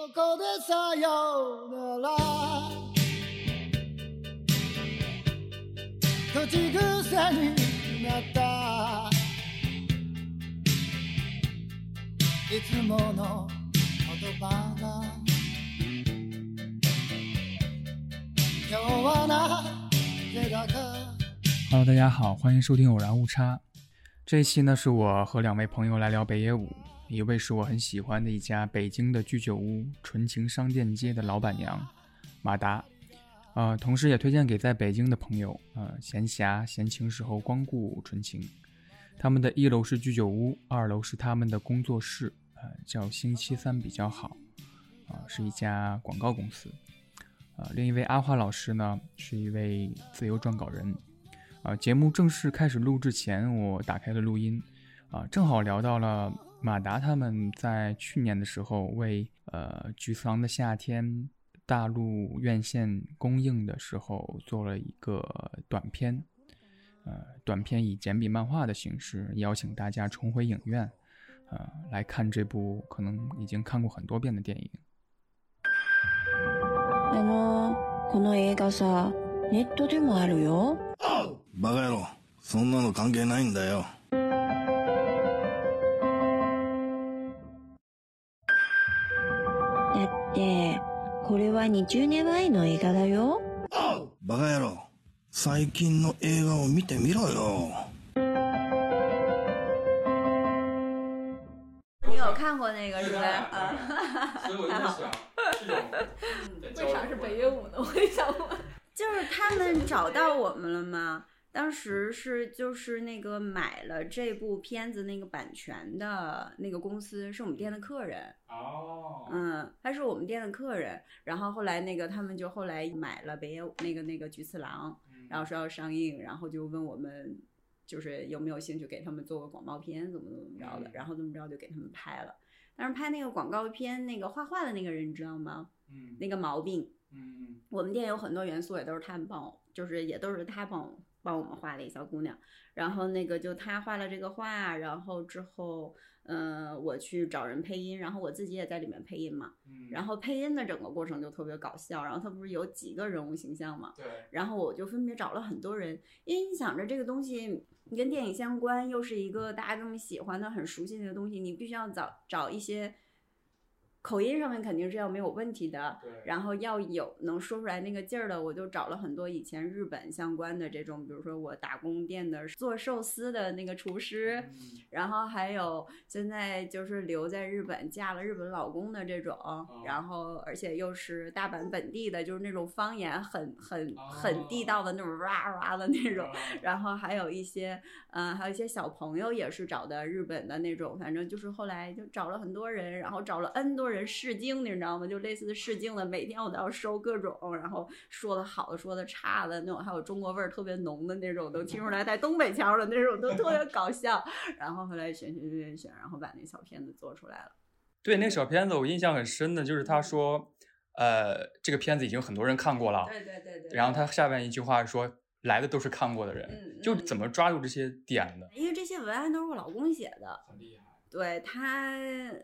こでさよなら口癖になったいつもの言葉が今日はなぜだか Hello，大家好，欢迎收听偶然误差。这一期呢，是我和两位朋友来聊北野武， 一位是我很喜欢的一家北京的居酒屋纯情商店街的老板娘马达，呃，同时也推荐给在北京的朋友，呃，闲暇闲情时候光顾纯情。他们的一楼是居酒屋，二楼是他们的工作室，呃，叫星期三比较好，啊、是一家广告公司。呃，另一位阿花老师呢，是一位自由撰稿人。啊，节目正式开始录制前，我打开了录音，啊，正好聊到了马达他们在去年的时候为呃《菊次郎的夏天》大陆院线公映的时候做了一个短片，呃，短片以简笔漫画的形式邀请大家重回影院，呃，来看这部可能已经看过很多遍的电影。あの、この映画さ、ネットでもあるよ。バカ野郎そんなの関係ないんだよ これは20年前の映画だよ。バカ野郎最近の映画を見てみろよ你有看过那个是吧？啊，所以我就在想，这种为啥是北野武呢？我也想问。就是他们找到我们了吗？当时是就是那个买了这部片子那个版权的那个公司是我们店的客人，哦，嗯，他是我们店的客人，然后后来那个他们就后来买了北野武那个那个菊次郎，然后说要上映，然后就问我们就是有没有兴趣给他们做个广告片，怎么怎么着的，然后怎么着就给他们拍了。但是拍那个广告片，那个画画的那个人你知道吗？嗯那个毛病，嗯我们店有很多元素也都是他们帮我，就是也都是他帮我帮我们画了一小姑娘。然后那个就她画了这个画，然后之后，呃，我去找人配音，然后我自己也在里面配音嘛。嗯然后配音的整个过程就特别搞笑。然后他不是有几个人物形象嘛？对，然后我就分别找了很多人，因为你想着这个东西你跟电影相关，又是一个大家这么喜欢的、很熟悉的东西，你必须要找找一些口音上面肯定是要没有问题的，然后要有能说出来那个劲儿的，我就找了很多以前日本相关的这种，比如说我打工店的做寿司的那个厨师，然后还有现在就是留在日本嫁了日本老公的这种，然后而且又是大阪本地的，就是那种方言很很很地道的那种哇哇的那种，然后还有一些嗯、还有一些小朋友也是找的日本的那种，反正就是后来就找了很多人，然后找了 N 多人试镜，你知道吗？就类似试镜的，每天我都要收各种，然后说的好的，说的差的那种，还有中国味儿特别浓的那种，都听出来带东北腔的那种，都特别搞笑。然后后来选选选选选，然后把那小片子做出来了。对，那个小片子我印象很深的，就是他说，呃，这个片子已经很多人看过了，对对对对。然后他下面一句话说，来的都是看过的人，嗯嗯就怎么抓住这些点的，因为这些文案都是我老公写的，很厉害。对他，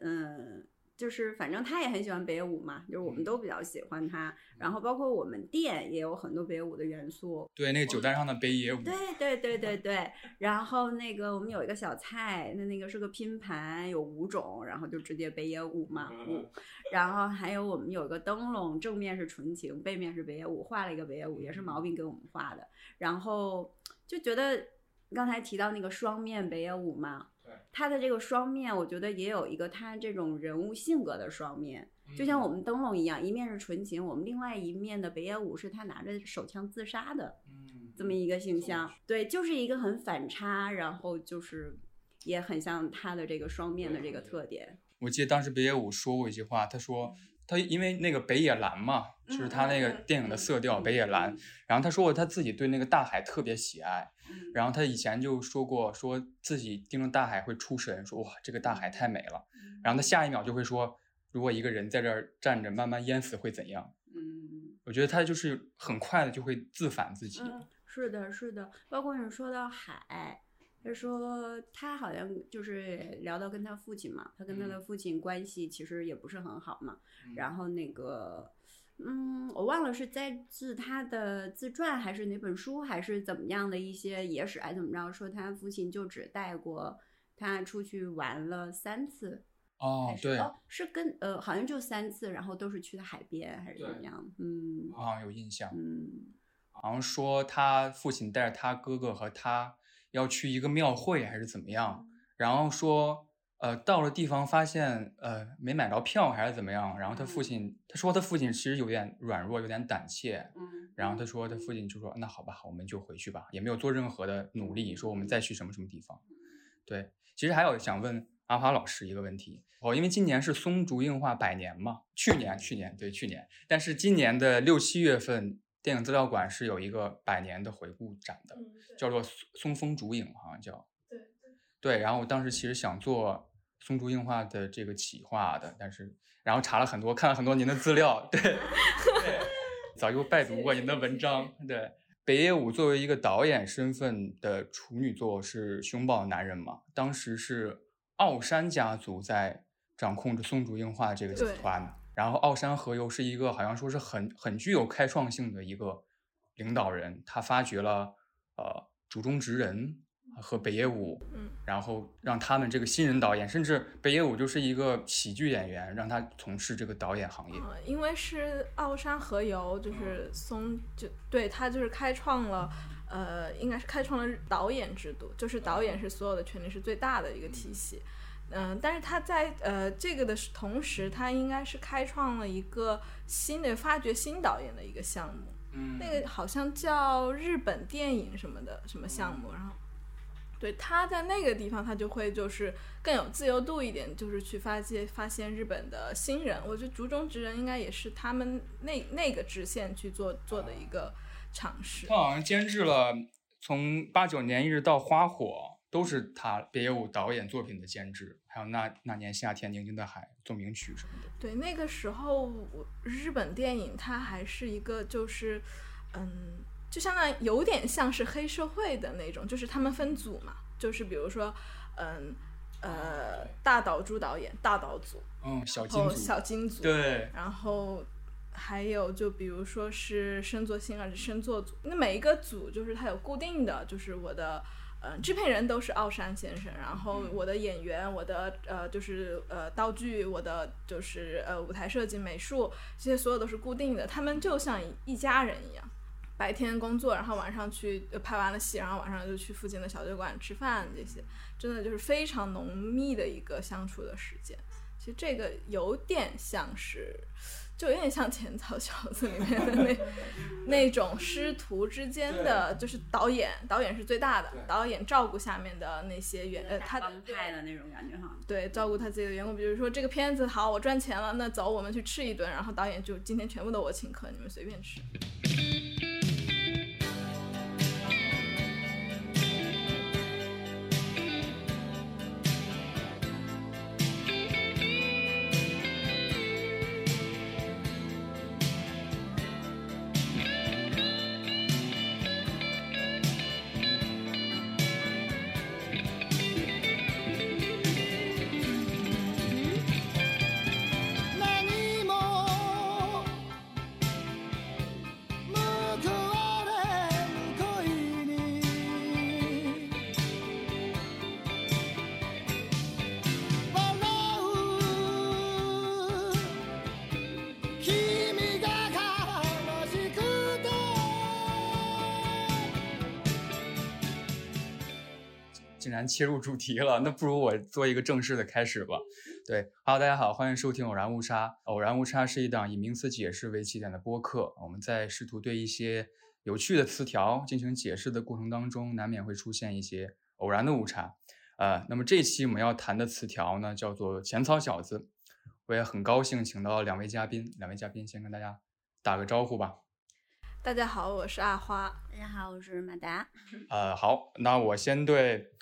嗯，就是反正他也很喜欢北野武嘛，就是我们都比较喜欢他。然后包括我们店也有很多北野武的元素。对，那个酒单上的北野武，对对对对 对，然后那个我们有一个小菜，那那个是个拼盘，有五种，然后就直接北野武嘛嗯，然后还有我们有一个灯笼，正面是纯情，背面是北野武，画了一个北野武，也是毛病给我们画的，然后就觉得刚才提到那个双面北野武嘛，对，他的这个双面，我觉得也有一个他这种人物性格的双面，就像我们灯笼一样，一面是纯情，我们另外一面的北野武是他拿着手枪自杀的嗯，这么一个形象，对，就是一个很反差，然后就是也很像他的这个双面的这个特点。我记得当时北野武说过一句话，他说他因为那个北野蓝嘛，就是他那个电影的色调北野蓝，然后他说过他自己对那个大海特别喜爱，然后他以前就说过说自己盯着大海会出神，说哇这个大海太美了，然后他下一秒就会说如果一个人在这儿站着慢慢淹死会怎样？嗯我觉得他就是很快的就会自反自己，嗯，是的，是的，包括你说到海。他说他好像就是聊到跟他父亲嘛，他跟他的父亲关系其实也不是很好嘛。然后那个，嗯，我忘了是在自他的自传还是哪本书还是怎么样的一些野史还怎么着，说他父亲就只带过他出去玩了三次。哦，对，哦，是跟呃，好像就三次，然后都是去的海边还是怎么样？嗯，好像有印象。嗯，好像说他父亲带着他哥哥和他要去一个庙会还是怎么样，然后说呃到了地方发现呃没买着票还是怎么样，然后他父亲他说他父亲其实有点软弱，有点胆怯。嗯，然后他说他父亲就说那好吧，我们就回去吧，也没有做任何的努力，说我们再去什么什么地方。对，其实还有想问阿华老师一个问题哦，因为今年是松竹映画百年嘛，去年去年对去年，但是今年的六七月份，电影资料馆是有一个百年的回顾展的，叫做松松风竹影，好像叫对对。然后我当时其实想做松竹映画的这个企划的，但是然后查了很多，看了很多您的资料，对对，早就拜读过您的文章，对。北野武作为一个导演身份的处女作是《凶暴男人》嘛？当时是奥山家族在掌控着松竹映画这个集团，然后奥山和由是一个好像说是很很具有开创性的一个领导人，他发掘了呃竹中直人和北野武，嗯，然后让他们这个新人导演，甚至北野武就是一个喜剧演员，让他从事这个导演行业。呃因为是奥山和由，就是松就对他就是开创了，呃，应该是开创了导演制度，就是导演是所有的权利是最大的一个体系。嗯、但是他在呃这个的同时，他应该是开创了一个新的发掘新导演的一个项目。嗯那个好像叫日本电影什么的什么项目，然后对他在那个地方，他就会就是更有自由度一点，就是去发现发现日本的新人。我觉得竹中直人应该也是他们那那个直线去做做的一个尝试他。好像监制了从八九年一直到《花火》，都是他北野武导演作品的监制，还有那那年夏天宁静的海奏鸣曲什么的。对，那个时候我日本电影它还是一个就是，嗯，就相当于有点像是黑社会的那种，就是他们分组嘛，就是比如说，嗯呃，大岛渚导演大岛组，嗯，小金组，小金组，对，然后还有就比如说是深作星二是深作组，那每一个组就是它有固定的，就是我的。嗯，制片人都是奥山先生，然后我的演员，我的呃就是呃道具，我的就是呃舞台设计、美术，这些所有都是固定的，他们就像一家人一样，白天工作，然后晚上去呃拍完了戏，然后晚上就去附近的小酒馆吃饭，这些真的就是非常浓密的一个相处的时间。其实这个有点像是，就有点像《浅草小子》里面的那那种师徒之间的，就是导演，导演是最大的，导演照顾下面的那些员，呃，他帮派的那种感觉哈。对，照顾他自己的员工，比如说这个片子好，我赚钱了，那走，我们去吃一顿，然后导演就今天全部都我请客，你们随便吃。竟然切入主题了，那不如我做一个正式的开始吧。对，Hello，大家好，欢迎收听《偶然误差》。偶然误差是一档以名词解释为起点的播客。我们在试图对一些有趣的词条进行解释的过程当中，难免会出现一些偶然的误差。呃，那么这期我们要谈的词条呢，叫做“浅草小子”。我也很高兴请到两位嘉宾，两位嘉宾先跟大家打个招呼吧。大家好，我是阿花。大家好，我是马达。呃，好，那我先对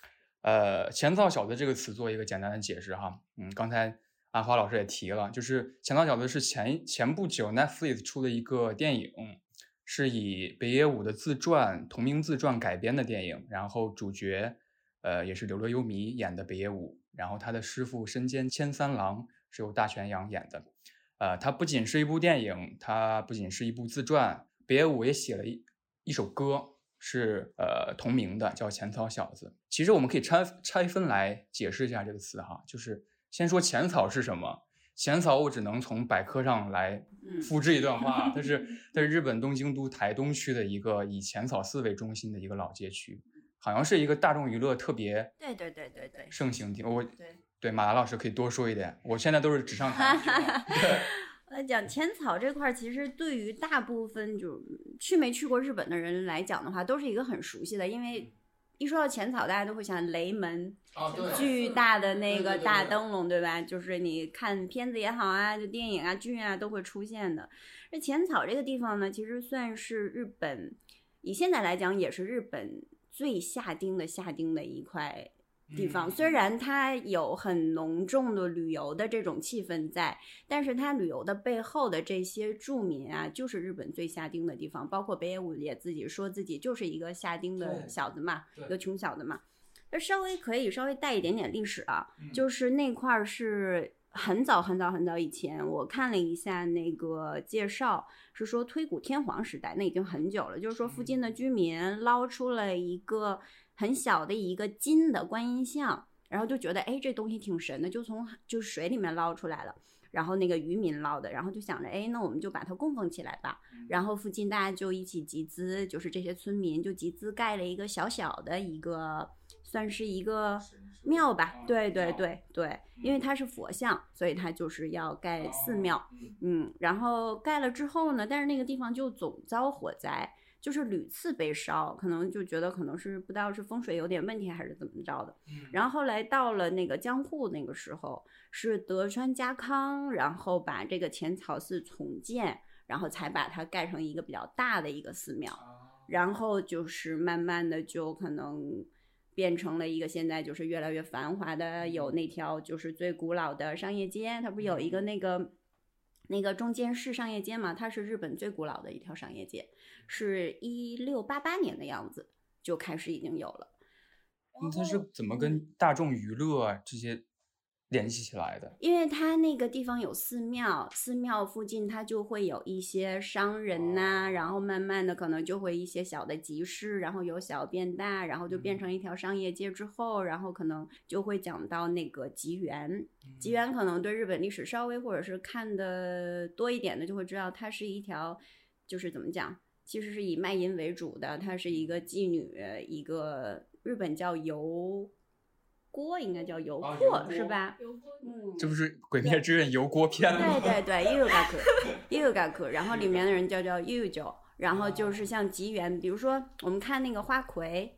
呃“前造小子”这个词做一个简单的解释哈。嗯，刚才阿花老师也提了，就是“前造小子”是前前不久 Netflix 出的一个电影，是以北野武的自传同名自传改编的电影，然后主角呃，也是柳乐优弥演的北野武，然后他的师傅身兼千三郎是由大泉洋演的。呃，它不仅是一部电影，它不仅是一部自传，北野武也写了一一首歌，是呃同名的，叫《浅草小子》。其实我们可以拆拆分来解释一下这个词哈，就是先说浅草是什么。浅草我只能从百科上来复制一段话，它是它是日本东京都台东区的一个以浅草寺为中心的一个老街区，好像是一个大众娱乐特别对对对对对盛行地。我对。对马达老师可以多说一点，我现在都是纸上谈兵。对，呃，讲浅草这块儿，其实对于大部分就去没去过日本的人来讲的话，都是一个很熟悉的，因为一说到浅草，大家都会想雷门，巨大的那个大灯笼，对吧？就是你看片子也好啊，就电影啊、剧啊都会出现的。这浅草这个地方呢，其实算是日本，以现在来讲，也是日本最下町的下町的一块。地方虽然它有很浓重的旅游的这种气氛在，但是它旅游的背后的这些住民啊，就是日本最下町的地方。包括北野武也自己说自己就是一个下町的小子嘛，一个穷小子嘛。那稍微可以稍微带一点点历史啊，就是那块儿是很早很早很早以前，我看了一下那个介绍，是说推古天皇时代，那已经很久了。就是说附近的居民捞出了一个。很小的一个金的观音像，然后就觉得哎，这东西挺神的，就从就是水里面捞出来了。然后那个渔民捞的，然后就想着哎，那我们就把它供奉起来吧。然后附近大家就一起集资，就是这些村民就集资盖了一个小小的一个，算是一个庙吧。对对对对，因为它是佛像，所以它就是要盖寺庙。嗯，然后盖了之后呢，但是那个地方就总遭火灾。就是屡次被烧，可能就觉得可能是不知道是风水有点问题还是怎么着的。然后后来到了那个江户那个时候，是德川家康，然后把这个浅草寺重建，然后才把它盖成一个比较大的一个寺庙。然后就是慢慢的就可能变成了一个现在就是越来越繁华的，有那条就是最古老的商业街，它不是有一个那个。那个中间市商业街嘛，它是日本最古老的一条商业街，是一六八八年的样子就开始已经有了。那它是怎么跟大众娱乐啊这些？联系起来的，因为它那个地方有寺庙，寺庙附近它就会有一些商人呐，然后慢慢的可能就会一些小的集市，然后由小变大，然后就变成一条商业街之后，然后可能就会讲到那个吉原，吉原可能对日本历史稍微或者是看的多一点的就会知道，它是一条就是怎么讲，其实是以卖淫为主的，它是一个妓女，一个日本叫游。锅应该叫油锅是吧？嗯，这不是《鬼灭之刃》油锅篇吗？对对对 k u u g a k 然后里面的人叫叫 j o 然后就是像吉原，比如说我们看那个花魁，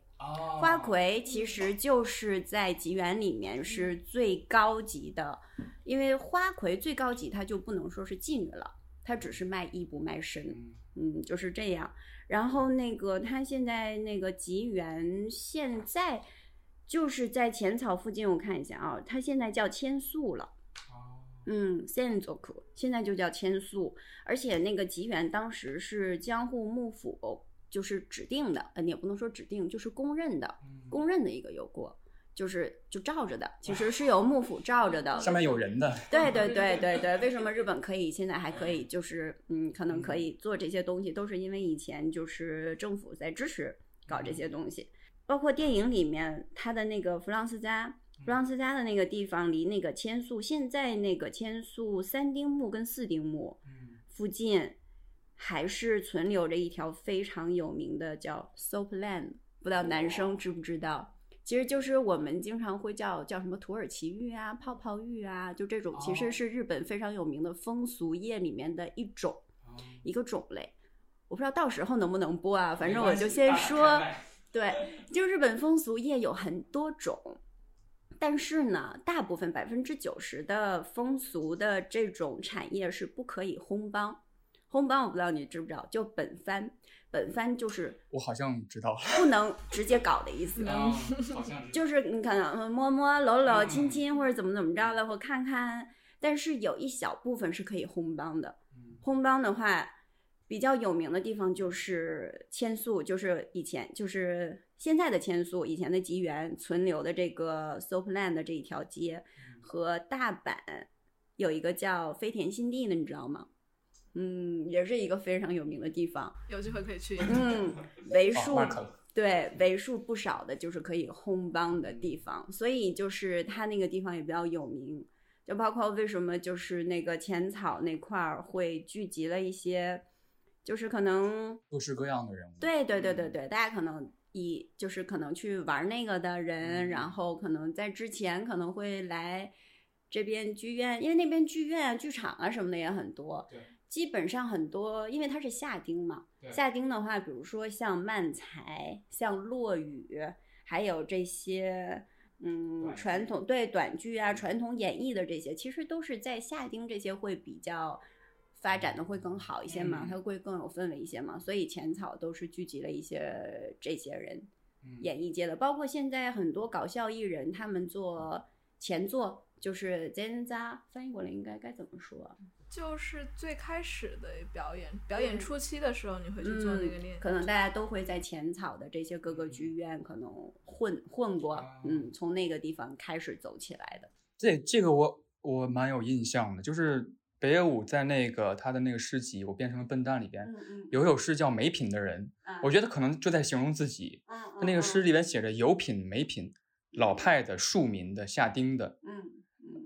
花魁其实就是在吉原里面是最高级的，因为花魁最高级，她就不能说是妓女了，她只是卖艺不卖身，嗯，就是这样。然后那个他现在那个吉原现在。就是在浅草附近，我看一下啊，它现在叫千宿了。嗯，Senzoku 现在就叫千宿，而且那个吉原当时是江户幕府就是指定的，呃，也不能说指定，就是公认的，公认的一个油锅，就是就罩着的，其实是由幕府罩着的，上面有人的。对对对 对对，为什么日本可以现在还可以，就是嗯，可能可以做这些东西，都是因为以前就是政府在支持搞这些东西。包括电影里面，他的那个弗朗斯家，弗朗斯家的那个地方，离那个千宿，现在那个千宿三丁目跟四丁目附近，还是存留着一条非常有名的叫 Soap Land，不知道男生知不知道？其实就是我们经常会叫叫什么土耳其浴啊、泡泡浴啊，就这种，其实是日本非常有名的风俗业里面的一种一个种类。我不知道到时候能不能播啊，反正我就先说。对，就日本风俗业有很多种，但是呢，大部分百分之九十的风俗的这种产业是不可以烘帮。烘帮我不知道你知不知道，就本番，本番就是我好像知道，不能直接搞的意思。就是你可能摸摸、搂搂、亲亲或者怎么怎么着的，或看看。但是有一小部分是可以烘帮的。烘帮的话。比较有名的地方就是千宿，就是以前就是现在的千宿，以前的吉原存留的这个 Soapland 的这一条街，和大阪有一个叫飞田新地的，你知道吗？嗯，也是一个非常有名的地方。有机会可以去。嗯，为哦数、对为数不少的就是可以烘帮的地方，所以就是它那个地方也比较有名。就包括为什么就是那个浅草那块儿会聚集了一些，就是可能各式各样的人物。对对对对对，大家可能以就是可能去玩那个的人，嗯然后可能在之前可能会来这边剧院，因为那边剧院啊、剧场啊什么的也很多。对，基本上很多，因为它是夏丁嘛。对夏丁的话，比如说像漫才、像落雨，还有这些。嗯，传统对短剧啊，传统演绎的这些，其实都是在夏丁这些会比较发展的会更好一些嘛，嗯。它会更有氛围一些嘛，所以浅草都是聚集了一些这些人，嗯。演艺界的，包括现在很多搞笑艺人，他们做前作就是 Zenza，，翻译过来应该该怎么说啊？就是最开始的表演，表演初期的时候，你会去做那个练，嗯可能大家都会在浅草的这些各个剧院可能混混过，嗯，从那个地方开始走起来的。这这个我我蛮有印象的，就是北野武在那个他的那个诗集《我变成了笨蛋》里边，嗯有一首诗叫《没品的人》，我觉得可能就在形容自己。嗯他那个诗里边写着有品没品，老派的、庶民的、下丁的。嗯嗯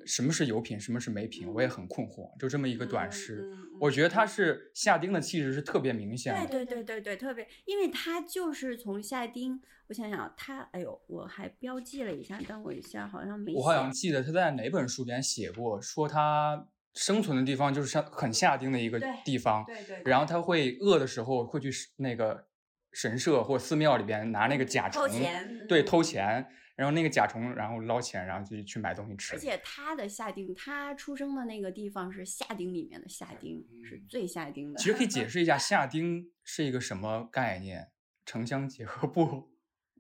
什么是有品，什么是没品，我也很困惑。就这么一个短诗，嗯嗯嗯我觉得他是夏丁的气质是特别明显的。对对对对对，特别，因为他就是从夏丁，我想想，他，哎呦，我还标记了一下，等我一下，好像没。我好像记得他在哪本书里边写过，说他生存的地方就是像很下丁的一个地方，对对，然后他会饿的时候会去那个神社或寺庙里边拿那个甲虫偷，钱，对，嗯偷钱，然后那个甲虫然后捞钱，然后就去买东西吃。而且他的夏丁，他出生的那个地方是夏丁里面的夏丁，是最夏丁的。其实可以解释一下夏丁是一个什么概念？城乡结合部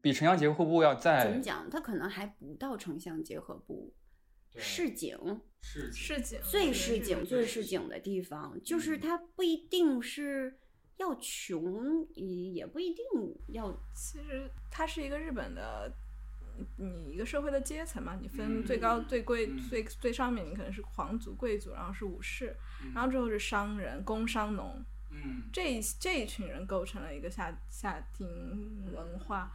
比城乡结合部要在怎么讲？他可能还不到城乡结合部，对市井是市井最市井最市井的地方，就是它不一定是要穷，也也不一定要其实它是一个日本的，你你一个社会的阶层嘛，你分最高、最贵、嗯。最最上面，你可能是皇族、贵族，然后是武士，嗯。然后之后是商人、工商农，嗯。这一这一群人构成了一个下下町文化。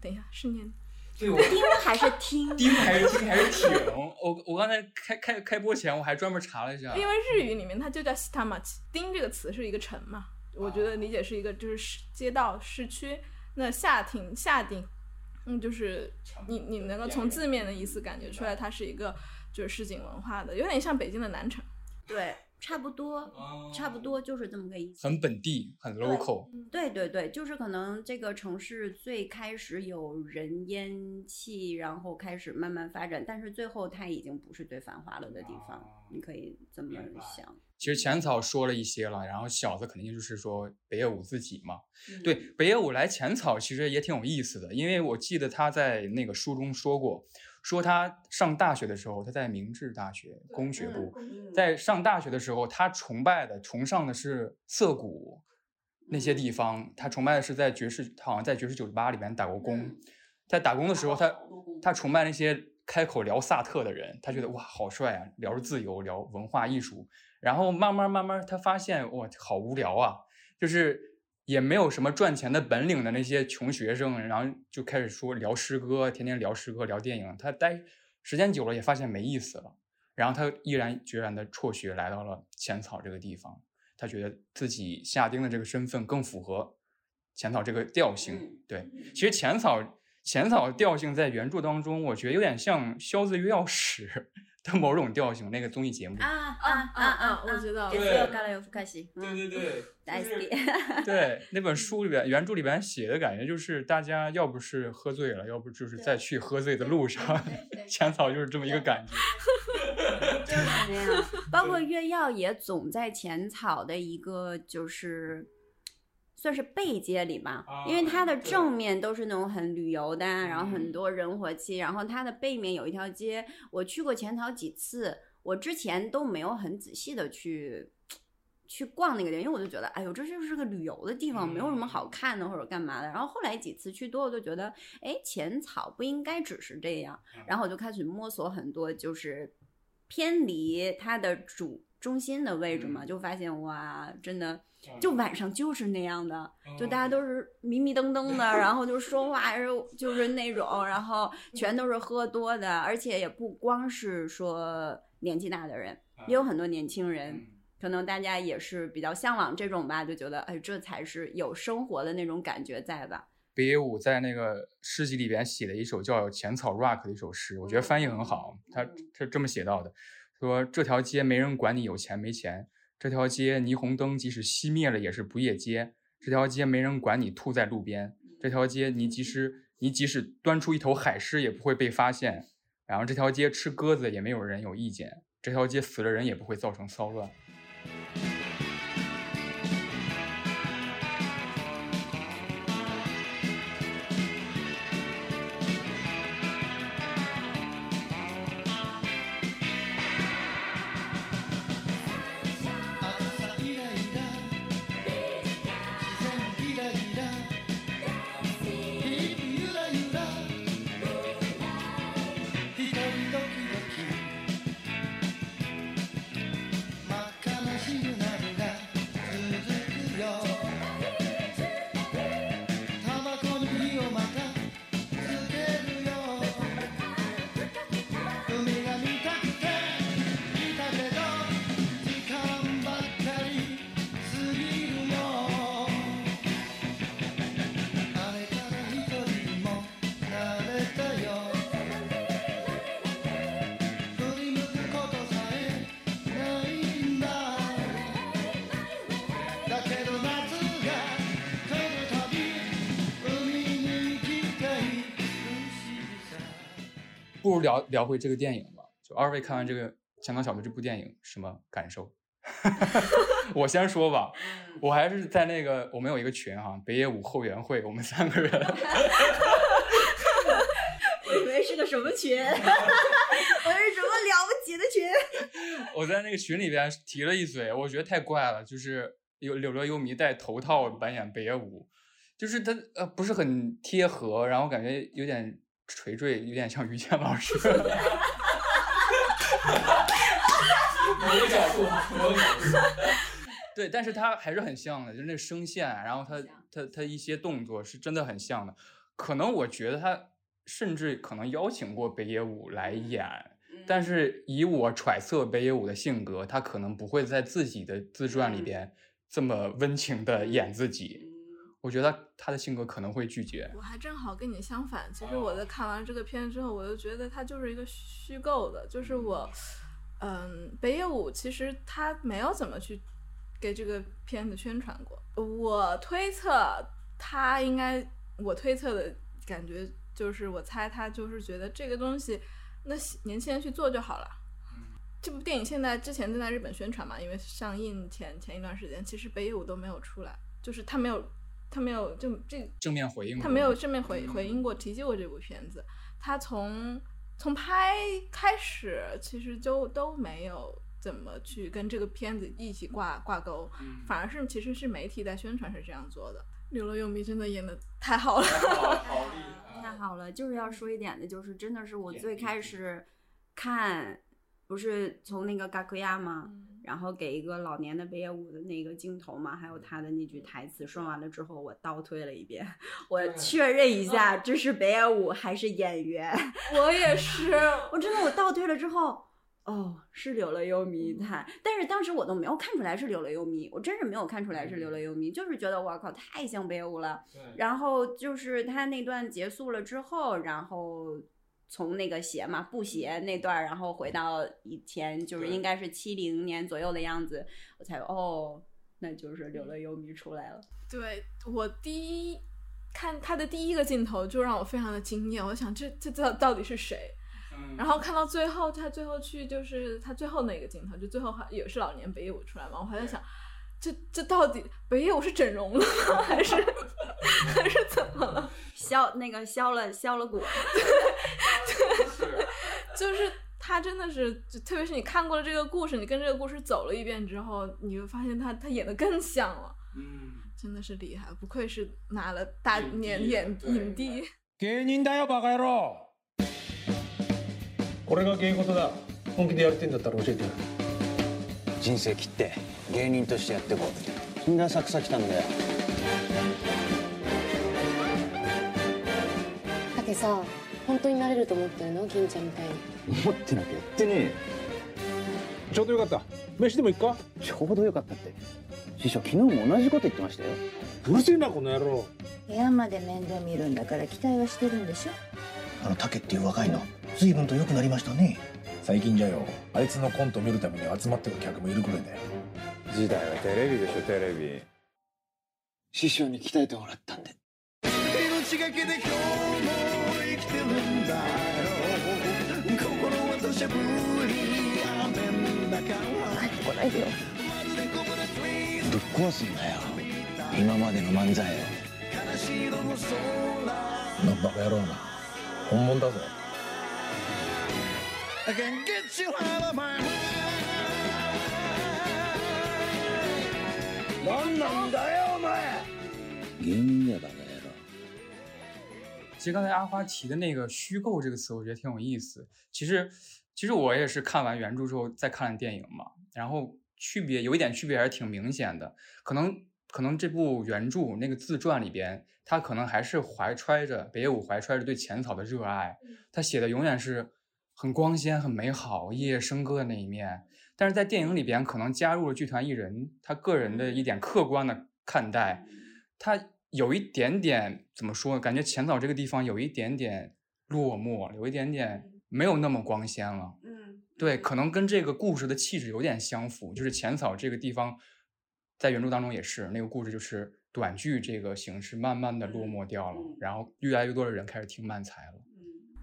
等一下，是念对我 听还是听？丁还是 丁还是挺。我我刚才开开开播前我还专门查了一下，因为日语里面它就叫西塔马丁这个词是一个城嘛，我觉得理解是一个就是市街道市区。那下町下町，嗯，就是你你能够从字面的意思感觉出来，它是一个就是市井文化的，有点像北京的南城。对，差不多，差不多就是这么个意思。很本地，很 local。对对对，就是可能这个城市最开始有人烟气，然后开始慢慢发展，但是最后它已经不是最繁华了的地方，你可以这么想。其实浅草说了一些了，然后小子肯定就是说北野武自己嘛。嗯对，北野武来浅草其实也挺有意思的，因为我记得他在那个书中说过，说他上大学的时候，他在明治大学工学部，嗯在上大学的时候，他崇拜的、崇尚的是涩谷那些地方，他崇拜的是在爵士，他好像在爵士酒吧里面打过工，在打工的时候，他他。崇拜那些开口聊萨特的人，他觉得哇好帅啊，聊着自由，聊文化艺术，然后慢慢慢慢他发现哇好无聊啊，就是。也没有什么赚钱的本领的那些穷学生，然后就开始说聊诗歌，天天聊诗歌、聊电影。他待时间久了也发现没意思了，然后他毅然决然的辍学来到了浅草这个地方。他觉得自己夏丁的这个身份更符合浅草这个调性。嗯对，其实浅草浅草的调性在原著当中，我觉得有点像《萧子约药史》的某种调性，那个综艺节目。啊啊啊啊！我知道这对干了有复卡西，嗯对对，大就是好き 对，那本书里边原著里边写的感觉就是，大家要不是喝醉了，要不就是在去喝醉的路上，浅草就是这么一个感觉。就是那样。包括月曜也总在浅草的一个就是。算是背街里吧，因为它的正面都是那种很旅游的，然后嗯很多人火气，然后它的背面有一条街，我去过浅草几次，我之前都没有很仔细的去去逛那个地方，因为我就觉得，哎呦，这就是个旅游的地方，没有什么好看的或者干嘛的。然后后来几次去多，我就觉得，哎，浅草不应该只是这样。然后我就开始摸索很多，就是偏离它的主中心的位置嘛，就发现哇，真的。就晚上就是那样的，就大家都是迷迷瞪瞪的，然后就说话是就是那种，然后全都是喝多的，而且也不光是说年纪大的人，也有很多年轻人，可能大家也是比较向往这种吧，就觉得哎，这才是有生活的那种感觉在吧。北野武在那个诗集里边写了一首叫《浅草 Rock》的一首诗，我觉得翻译很好，他他这么写到的，说这条街没人管你有钱没钱。这条街霓虹灯即使熄灭了也是不夜街。这条街没人管你吐在路边。这条街你即使你即使端出一头海狮也不会被发现。然后这条街吃鸽子也没有人有意见。这条街死了人也不会造成骚乱。不如聊聊回这个电影吧。就二位看完这个《香港小妹》这部电影，什么感受？我先说吧，我还是在那个我们有一个群哈，北野武后援会，我们三个人。我以为是个什么群？我是什么了不起的群？我在那个群里边提了一嘴，我觉得太怪了，就是有柳乐优弥戴头套扮演北野武，就是他呃不是很贴合，然后感觉有点。垂坠有点像于谦老师，某个角度，某个角度，对，但是他还是很像的，就是那声线，然后他他他一些动作是真的很像的。可能我觉得他甚至可能邀请过北野武来演，但是以我揣测北野武的性格，他可能不会在自己的自传里边这么温情的演自己。我觉得他的性格可能会拒绝。我还正好跟你相反，其实我在看完这个片之后，我就觉得他就是一个虚构的，就是我，嗯，北野武其实他没有怎么去给这个片子宣传过。我推测他应该，我推测的感觉就是，我猜他就是觉得这个东西，那年轻人去做就好了。这部电影现在之前正在日本宣传嘛，因为上映前前一段时间，其实北野武都没有出来，就是他没有。他没有就这正面回应，他没有正面回回应过提及过这部片子。他从从拍开始，其实就都没有怎么去跟这个片子一起挂挂钩，反而是其实是媒体在宣传是这样做的。刘乐优弥真的演的太好了，太好了！就是要说一点的，就是真的是我最开始看，不是从那个嘎克亚吗？然后给一个老年的北野武的那个镜头嘛，还有他的那句台词，说完了之后，我倒退了一遍，我确认一下这是北野武还是演员。我也是，我真的我倒退了之后，哦，是柳乐优弥他，但是当时我都没有看出来是柳乐优弥，我真是没有看出来是柳乐优弥，就是觉得我靠太像北野武了。然后就是他那段结束了之后，然后。从那个鞋嘛，布鞋那段，然后回到以前，就是应该是七零年左右的样子，我才哦，那就是柳乐优弥出来了。对我第一看他的第一个镜头就让我非常的惊艳，我想这这到到底是谁？然后看到最后，他最后去就是他最后那个镜头，就最后还也是老年北野武出来嘛，我还在想。这这到底北野武是整容了 还是还是怎么了？削那个削了削了骨，对，就是 他真的是，就特别是你看过了这个故事，你跟这个故事走了一遍之后，你会发现他他演的更像了，嗯，真的是厉害，不愧是拿了大影帝年演对影帝。芸人だよバカ野郎これが芸事だ本気でやりてんだったら教えてよ人生切って芸人としてやってこうそんで浅草来たんだよ ってさ本当になれると思ってるの？銀ちゃんみたいに。思ってなきゃやってねえよ。ちょうどよかった。飯でも行くか？ちょうどよかったって。師匠昨日も同じこと言ってましたよ。うるせえなこの野郎。部屋まで面倒見るんだから期待はしてるんでしょ？あの竹っていう若いの。随分と良くなりましたね。最近じゃよ。あいつのコント見るために集まってる客もいるくらいだよ。時代はテレビでしょテレビ。師匠に鍛えてもらったんで。命がけで今日も 心は土砂降り雨の中帰ってこないでよぶっ壊すんだよ今までの漫才をあのバカ野郎な本物だぞ I can get you out of my way 何なんだよお前芸人だよバカ野郎其实刚才阿花提的那个“虚构”这个词，我觉得挺有意思。其实， 其实我也是看完原著之后再看了电影嘛，然后区别有一点区别还是挺明显的。可能可能这部原著那个自传里边，他可能还是怀揣着北野武怀揣着对浅草的热爱，他写的永远是很光鲜、很美好、夜夜笙歌的那一面。但是在电影里边，可能加入了剧团艺人他个人的一点客观的看待，他有一点点怎么说呢？感觉浅草这个地方有一点点落寞，有一点点没有那么光鲜了。嗯，对，可能跟这个故事的气质有点相符，就是浅草这个地方，在原著当中也是那个故事，就是短剧这个形式慢慢的落寞掉了，然后越来越多的人开始听漫才了。嗯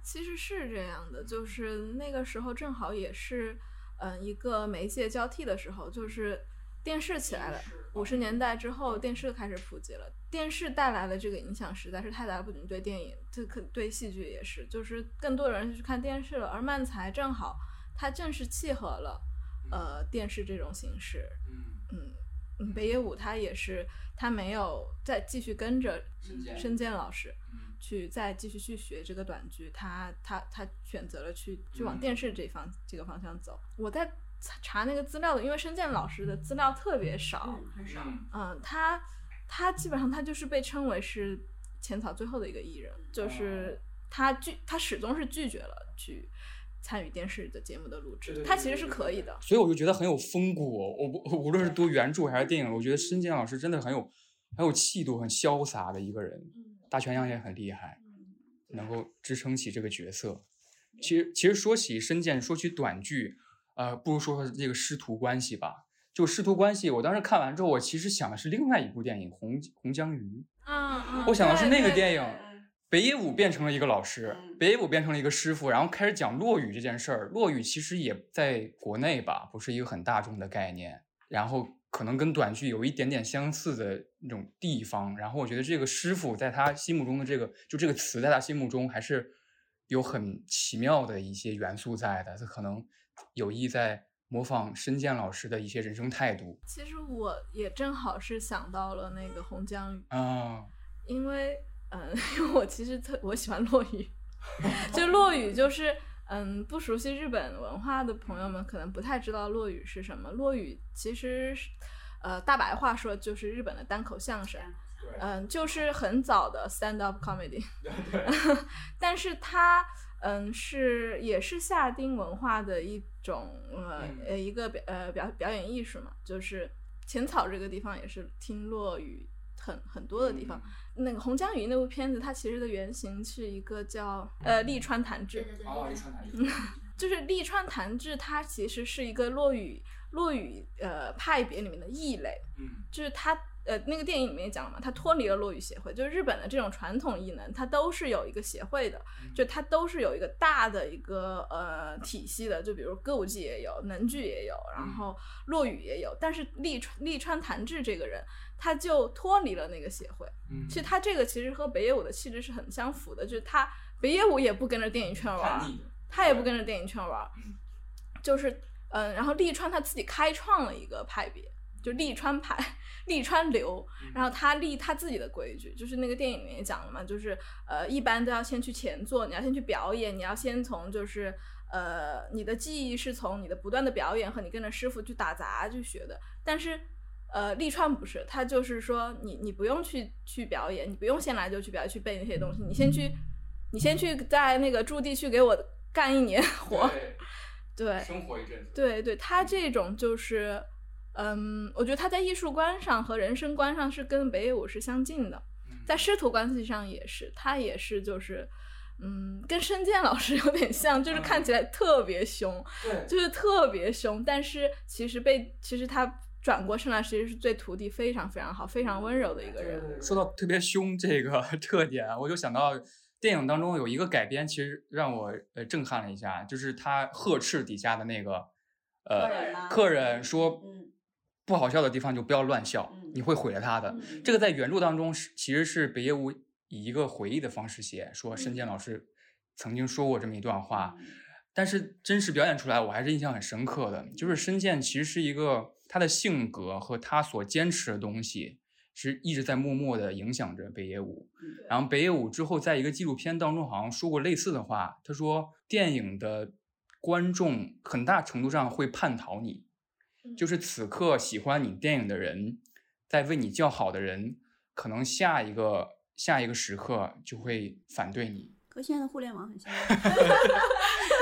其实是这样的，就是那个时候正好也是，嗯，一个媒介交替的时候，就是电视起来了。五十年代之后，电视开始普及了，电视带来的这个影响实在是太大，不仅对电影，这可对戏剧也是，就是更多人去看电视了。而漫才正好，它正是契合了，呃，电视这种形式。嗯嗯，北野武他也是，他没有再继续跟着深见深见老师。去再继续去学这个短剧，他他他选择了去去往电视这方、这个方向走。我在查查那个资料的，因为申健老师的资料特别少，很少。嗯，他他基本上他就是被称为是浅草最后的一个艺人，就是他拒他始终是拒绝了去参与电视的节目的录制，他其实是可以的。所以我就觉得很有风骨、哦。我不无论是读原著还是电影，我觉得申健老师真的很有很有气度、很潇洒的一个人。大泉洋也很厉害，能够支撑起这个角色。其实，其实说起深见，说起短剧，呃，不如说说这个师徒关系吧。就师徒关系，我当时看完之后，我其实想的是另外一部电影《红红江鱼》。嗯嗯。我想的是那个电影，嗯北野武变成了一个老师，北野武变成了一个师傅，然后开始讲落雨这件事儿。落雨其实也在国内吧，不是一个很大众的概念。然后。可能跟短剧有一点点相似的那种地方，然后我觉得这个师傅在他心目中的这个，就这个词在他心目中还是有很奇妙的一些元素在的，他可能有意在模仿申健老师的一些人生态度。其实我也正好是想到了那个洪江雨啊，因为嗯，因为我其实特我喜欢落雨，就落雨就是。嗯，不熟悉日本文化的朋友们可能不太知道落雨是什么。落雨其实，呃，大白话说就是日本的单口相声，嗯，就是很早的 stand up comedy。但是它，嗯，是也是夏丁文化的一种呃呃一个表呃表表演艺术嘛，就是浅草这个地方也是听落雨很很多的地方。那个《红江鱼》那部片子，它其实的原型是一个叫呃利川弹治，哦，利川弹治，就是利川弹治，它其实是一个落雨落雨呃派别里面的异类，嗯，就是它呃那个电影里面也讲了嘛，他脱离了落语协会，就是日本的这种传统艺能，它都是有一个协会的，就它都是有一个大的一个呃体系的，就比如歌舞伎也有，能剧也有，然后落语也有，但是利川利川弹治这个人。他就脱离了那个协会，嗯，其实他这个其实和北野武的气质是很相符的，就是他北野武也不跟着电影圈玩，他也不跟着电影圈玩儿，就是嗯、呃然后利川他自己开创了一个派别，就利川派、利川流，然后他立他自己的规矩，就是那个电影里面也讲了嘛，就是呃，一般都要先去前座，你要先去表演，你要先从就是呃，你的技艺是从你的不断的表演和你跟着师傅去打杂去学的，但是。呃，利川不是，他就是说你你不用去去表演，你不用先来就去表演去背那些东西，你先去，你先去在那个驻地去给我干一年 活，对，生活一阵子。对对，他这种就是，嗯，我觉得他在艺术观上和人生观上是跟北野武是相近的，在师徒关系上也是，他也是就是，嗯，跟深见老师有点像，就是看起来特别凶，对。就是特别凶，但是其实被其实他转过身来，其实是对徒弟非常非常好、非常温柔的一个人。说到特别凶这个 特点，我就想到电影当中有一个改编，其实让我呃震撼了一下，就是他呵斥底下的那个客人吗？呃客人说嗯不好笑的地方就不要乱笑，你会毁了他的。嗯这个在原著当中是其实是北野武以一个回忆的方式写，说深见老师曾经说过这么一段话。但是真实表演出来，我还是印象很深刻的。就是深见其实是一个他的性格和他所坚持的东西，是一直在默默的影响着北野武。然后北野武之后在一个纪录片当中好像说过类似的话，他说电影的观众很大程度上会叛逃你，就是此刻喜欢你电影的人，在为你叫好的人，可能下一个下一个时刻就会反对你。和现在的互联网很像。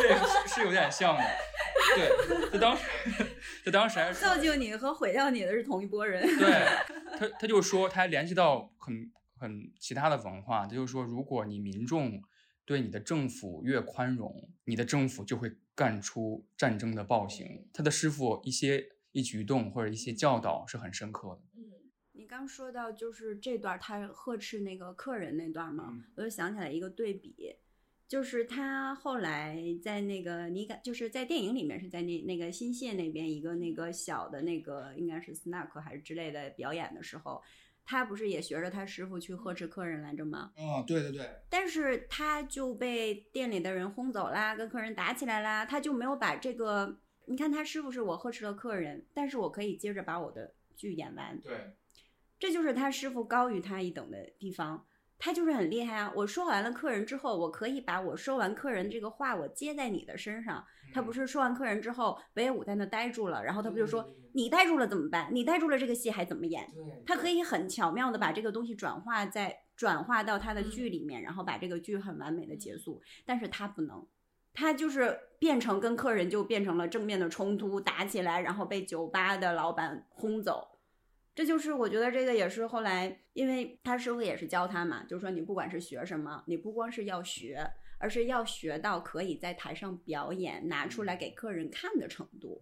对，是是有点像的。对，他当时，他当时还是造就你和毁掉你的是同一波人。对他，他就说，他还联系到很很其他的文化，他就说，如果你民众对你的政府越宽容，你的政府就会干出战争的暴行。他的师傅一些一举一动或者一些教导是很深刻的。嗯你刚说到就是这段他呵斥那个客人那段嘛，嗯我就想起来一个对比，就是他后来在那个你感就是在电影里面是在那那个新泻那边一个那个小的那个应该是 snack 还是之类的表演的时候，他不是也学着他师傅去呵斥客人来着吗？哦，对对对，但是他就被店里的人轰走啦，跟客人打起来啦，他就没有把这个，你看他师傅是我呵斥了客人，但是我可以接着把我的剧演完，对，这就是他师傅高于他一等的地方，他就是很厉害啊！我说完了客人之后，我可以把我说完客人这个话我接在你的身上。他不是说完客人之后，北野武在那呆住了，然后他不就说你呆住了怎么办？你呆住了这个戏还怎么演？他可以很巧妙的把这个东西转化在转化到他的剧里面，然后把这个剧很完美的结束，但是他不能。他就是变成跟客人就变成了正面的冲突，打起来，然后被酒吧的老板轰走。这就是我觉得这个也是后来，因为他师傅也是教他嘛，就是说你不管是学什么，你不光是要学，而是要学到可以在台上表演，拿出来给客人看的程度。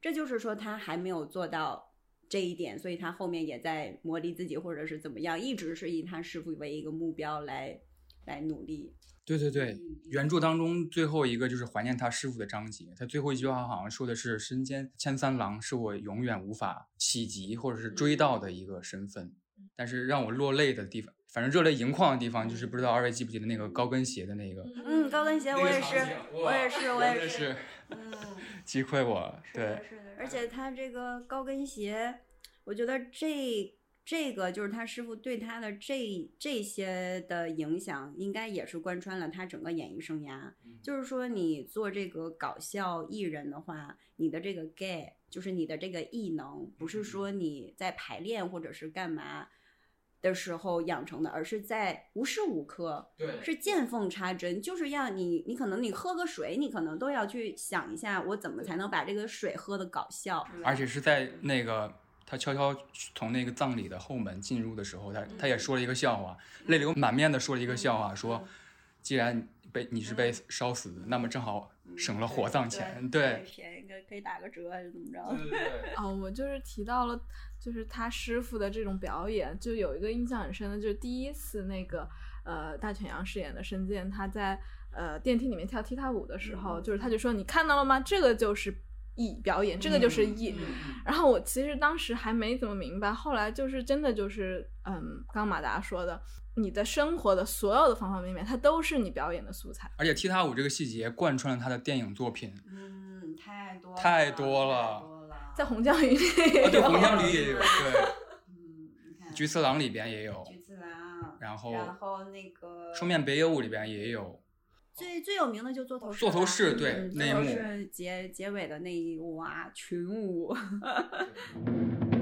这就是说他还没有做到这一点，所以他后面也在磨砺自己，或者是怎么样，一直是以他师傅为一个目标来来努力。对对对，原著当中最后一个就是怀念他师傅的章节，他最后一句话好像说的是“身兼千三郎是我永远无法企及或者是追到的一个身份”，但是让我落泪的地方，反正热泪盈眶的地方，就是不知道二位记不记得那个高跟鞋的那个，嗯，高跟鞋我也是我也是，我也 是，嗯，击溃我，对，是的，而且他这个高跟鞋，我觉得这这个就是他师傅对他的这这些的影响，应该也是贯穿了他整个演艺生涯。就是说，你做这个搞笑艺人的话，你的这个 gay 就是你的这个艺能，不是说你在排练或者是干嘛。的时候养成的，而是在无时无刻，对是见缝插针，就是要你，你可能你喝个水，你可能都要去想一下，我怎么才能把这个水喝的搞笑，而且是在那个他悄悄从那个葬礼的后门进入的时候，他他也说了一个笑话，泪流满面的说了一个笑话，说既然被你是被烧死的，那么正好省了火葬钱，对，便宜个可以打个折还是怎么着？对对 哦，我就是提到了，就是他师傅的这种表演，就有一个印象很深的，就是第一次那个呃大犬洋饰演的申健，他在呃电梯里面跳踢踏舞的时候，就是他就说你看到了吗？这个就是艺表演，这个就是嗯艺。然后我其实当时还没怎么明白，后来就是真的就是，嗯，刚马达说的，你的生活的所有的方方面面，它都是你表演的素材。而且踢踏舞这个细节贯穿了他的电影作品，嗯，太多了太多了。在红酱鱼里对，红将驴也有，对，嗯，你看菊次郎里边也有，菊次郎，然后然后那个双面北野武里边也有，最最有名的就座头市座头吧市对嗯那一幕结结尾的那一幕啊，群舞。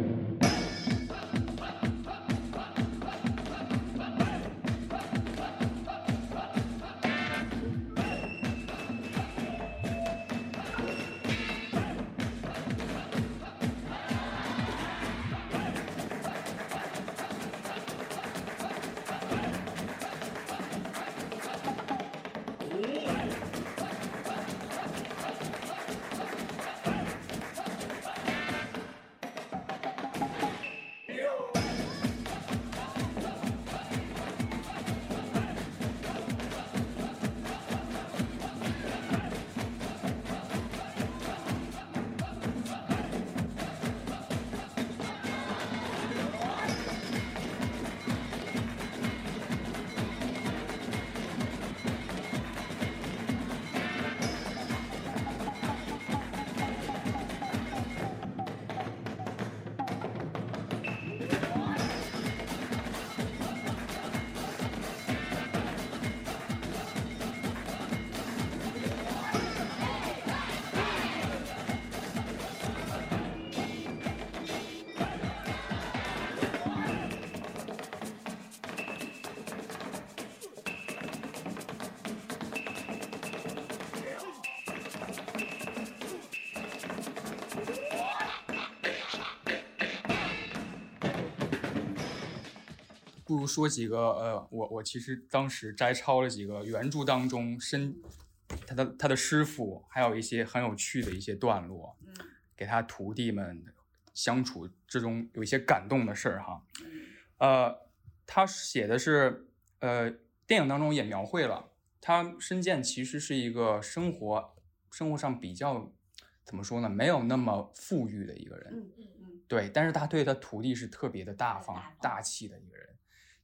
不如说几个呃，我我其实当时摘抄了几个原著当中深他的他的师傅，还有一些很有趣的一些段落，给他徒弟们相处之中有一些感动的事儿哈。呃，他写的是呃，电影当中也描绘了他深见其实是一个生活生活上比较怎么说呢，没有那么富裕的一个人。嗯嗯嗯，对，但是他对他徒弟是特别的大方、大气的一个人，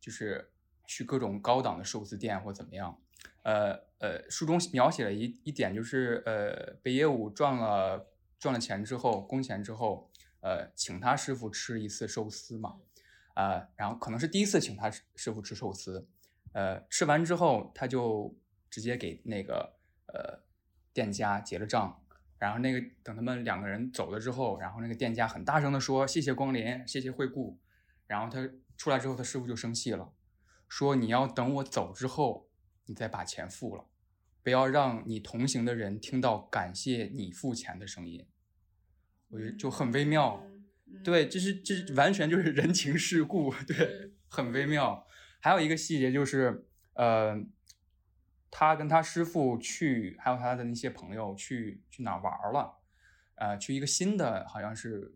就是去各种高档的寿司店或怎么样。呃呃，书中描写了一一点，就是呃，北野武赚了赚了钱之后，工钱之后，呃，请他师傅吃一次寿司嘛，呃，然后可能是第一次请他师傅吃寿司，呃，吃完之后他就直接给那个呃店家结了账，然后那个等他们两个人走了之后，然后那个店家很大声的说谢谢光临，谢谢惠顾，然后他出来之后，他师傅就生气了，说你要等我走之后，你再把钱付了，不要让你同行的人听到感谢你付钱的声音。我觉得就很微妙，对，这是这是完全就是人情世故，对，很微妙。还有一个细节就是，呃，他跟他师傅去，还有他的那些朋友去去哪儿玩了，呃，去一个新的好像是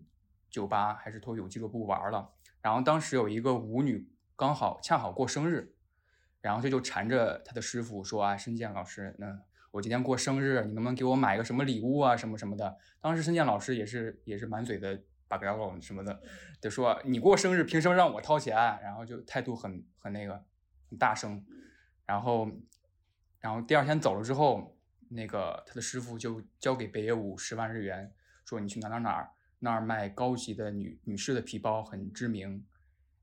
酒吧还是脱口俱乐部玩了。然后当时有一个舞女刚好恰好过生日，然后这就缠着他的师傅说啊，申健老师，那我今天过生日，你能不能给我买个什么礼物啊，什么什么的？当时申健老师也是也是满嘴的八嘎喽什么的，就说你过生日凭什么让我掏钱？然后就态度很很那个很大声，然后然后第二天走了之后，那个他的师傅就交给北野武十万日元，说你去哪哪哪儿那儿卖高级的女女士的皮包，很知名。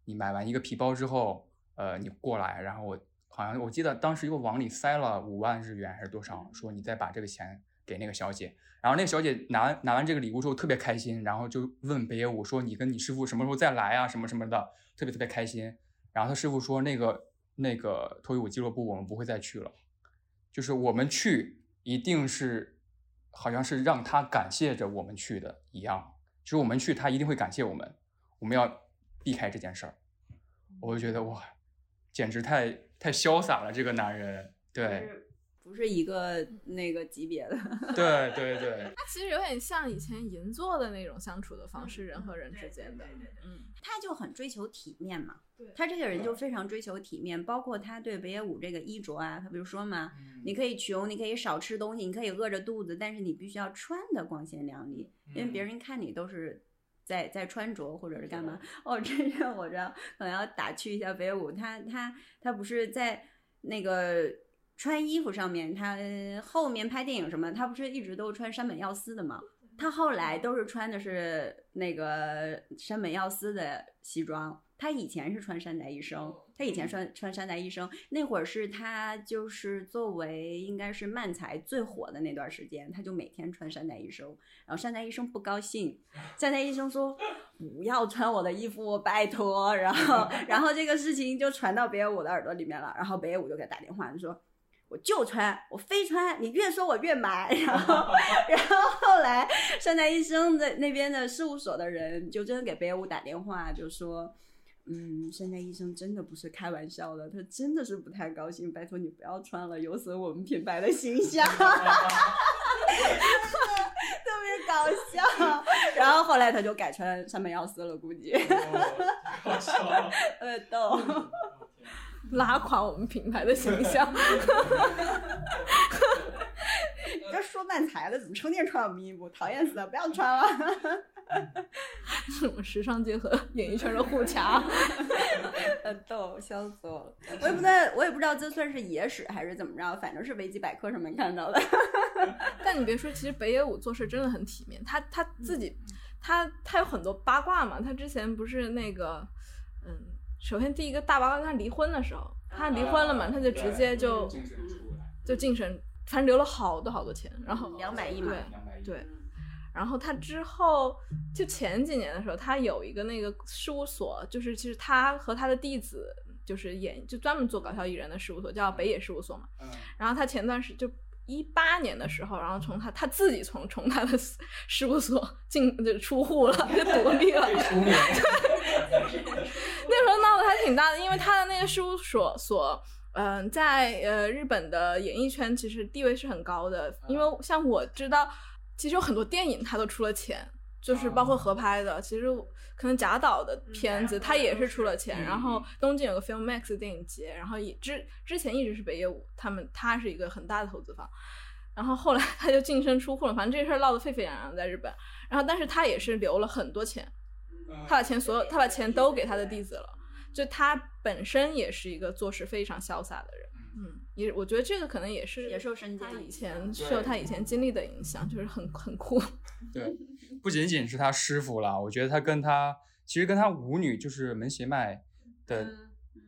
你买完一个皮包之后，呃，你过来，然后我好像我记得当时又往里塞了五万日元还是多少，说你再把这个钱给那个小姐。然后那个小姐拿拿完这个礼物之后特别开心，然后就问北野武说：“你跟你师傅什么时候再来啊？什么什么的，特别特别开心。”然后他师傅说：“那个那个脱衣舞俱乐部我们不会再去了，就是我们去一定是好像是让他感谢着我们去的一样，就是我们去他一定会感谢我们，我们要避开这件事儿。”我就觉得哇，简直太太潇洒了，这个男人，对。不是一个那个级别的。对 对对，他 其实有点像以前银座的那种相处的方式，人和人之间的，嗯，他就很追求体面嘛对，他这个人就非常追求体面，包括他对北野武这个衣着啊，他比如说嘛，你可以穷，你可以少吃东西，你可以饿着肚子，但是你必须要穿的光鲜亮丽，因为别人看你都是。在在穿着或者是干嘛？哦，这让我这样可能要打趣一下北野武，他他他不是在那个穿衣服上面，他后面拍电影什么，他不是一直都穿山本耀司的吗？他后来都是穿的是那个山本耀司的西装，他以前是穿山宅医生，他以前穿穿山宅医生那会儿是他就是作为应该是漫才最火的那段时间，他就每天穿山宅医生，然后山宅医生不高兴，山宅医生说不要穿我的衣服，拜托，然后然后这个事情就传到北野武的耳朵里面了，然后北野武就给他打电话就说。我就穿，我非穿，你越说我越买。然后，然后后来山宅医生的那边的事务所的人就真的给北野武打电话，就说，嗯，山宅医生真的不是开玩笑的，他真的是不太高兴，拜托你不要穿了，有损我们品牌的形象。特别搞笑，然后后来他就改穿山本耀司了，估计，好笑，特别逗。拉垮我们品牌的形象。你这说漫才的怎么成天穿我们衣服？讨厌死了！不要穿了。这种时尚界和演艺圈的互掐？很逗，笑死我了！我也不知道，我也不知道这算是野史还是怎么着，反正是维基百科上面看到的。但你别说，其实北野武做事真的很体面。他他自己，他他有很多八卦嘛。他之前不是那个，嗯，首先第一个大八卦，他离婚的时候，他离婚了嘛，他就直接就就净身，反正留了好多好多钱，然后两百亿嘛，对对。然后他之后就前几年的时候，他有一个那个事务所，就是其实他和他的弟子就是演，就专门做搞笑艺人的事务所，叫北野事务所嘛。然后他前段时就一八年的时候，然后从他他自己从从他的事务所进就出户了，就独立了。那时候闹得还挺大的，因为他的那个事务所所。嗯，在呃日本的演艺圈其实地位是很高的，因为像我知道。其实有很多电影他都出了钱，就是包括合拍的。其实可能贾导的片子他也是出了钱。然后东京有个 Film Max 电影节，然后也之之前一直是北野武他们，他是一个很大的投资方。然后后来 他就净身出户了，反正这事儿闹得沸沸扬扬在日本。然后但是他也是留了很多钱，他把钱所有他把钱都给他的弟子了，就他本身也是一个做事非常潇洒的人。嗯，也我觉得这个可能也是也受身家以前受他以前经历的影响，就是很很酷。对，不仅仅是他师傅了，我觉得他跟他其实跟他舞女就是门胁麦的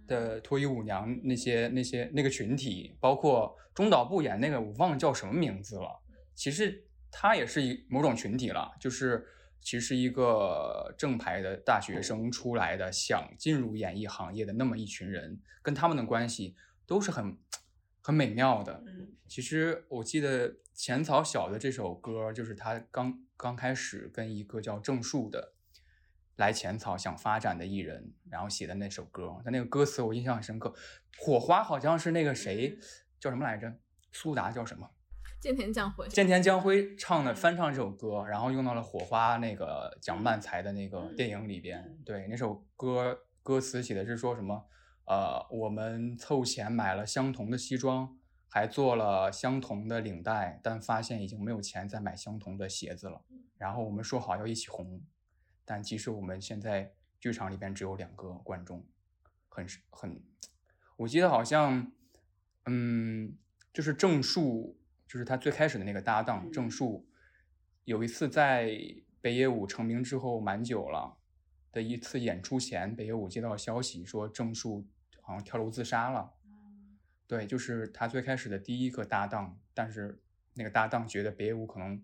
的脱衣舞娘那些那些那个群体，包括中岛部演那个我忘了叫什么名字了，其实他也是一某种群体了，就是其实一个正牌的大学生出来的，想进入演艺行业的那么一群人，跟他们的关系。都是很很美妙的。其实我记得浅草小的这首歌，就是他刚刚开始跟一个叫郑树的来浅草想发展的艺人，然后写的那首歌。他那个歌词我印象很深刻。火花好像是那个谁叫什么来着？苏达叫什么？剑田将辉。剑田将辉唱的翻唱这首歌，然后用到了火花那个蒋曼才的那个电影里边。对，那首歌歌词写的是说什么？呃，我们凑钱买了相同的西装，还做了相同的领带，但发现已经没有钱再买相同的鞋子了。然后我们说好要一起红，但其实我们现在剧场里边只有两个观众，很很，我记得好像，嗯，就是郑树，就是他最开始的那个搭档郑树，有一次在北野武成名之后蛮久了的一次演出前，北野武接到消息说郑树。好像跳楼自杀了，对，就是他最开始的第一个搭档，但是那个搭档觉得北野武可能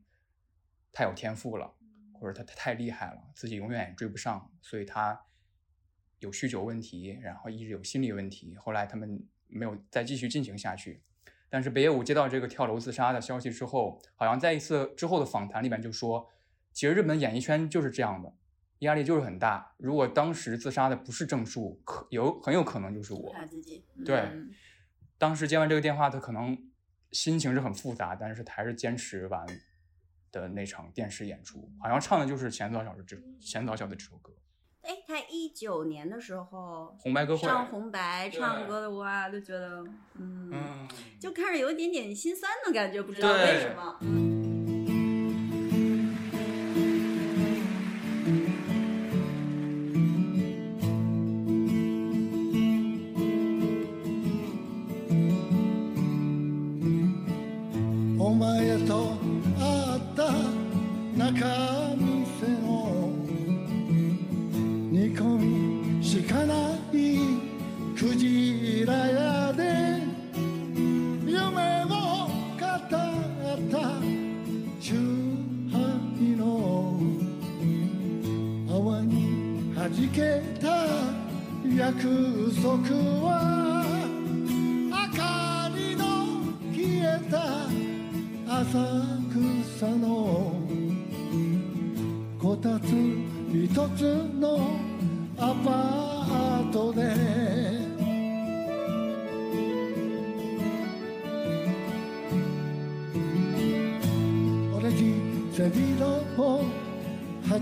太有天赋了，或者他他太厉害了，自己永远也追不上，所以他有酗酒问题，然后一直有心理问题，后来他们没有再继续进行下去。但是北野武接到这个跳楼自杀的消息之后，好像在一次之后的访谈里面就说，其实日本演艺圈就是这样的。压力就是很大。如果当时自杀的不是正树，可有很有可能就是我。他自己对，当时接完这个电话，他可能心情是很复杂，但是还是坚持完的那场电视演出，好像唱的就是前早小的这前早小的这首歌。哎，他一九年的时候，红白歌会上红白唱歌的哇，就觉得嗯，嗯，就看着有一点点心酸的感觉，不知道为什么。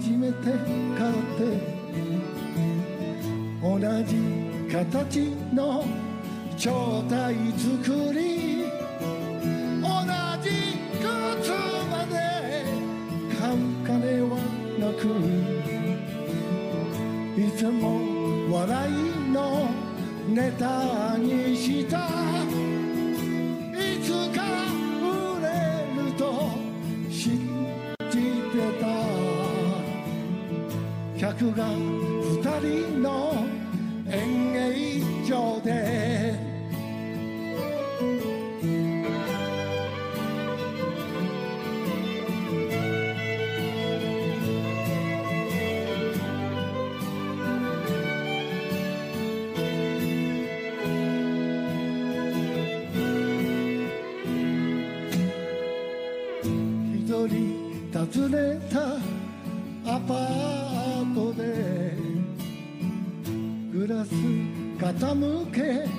初めて買って同じ形の超体作り同じ靴まで買う金はなくいつも笑いのネタにした。が二人の演芸場で傾け。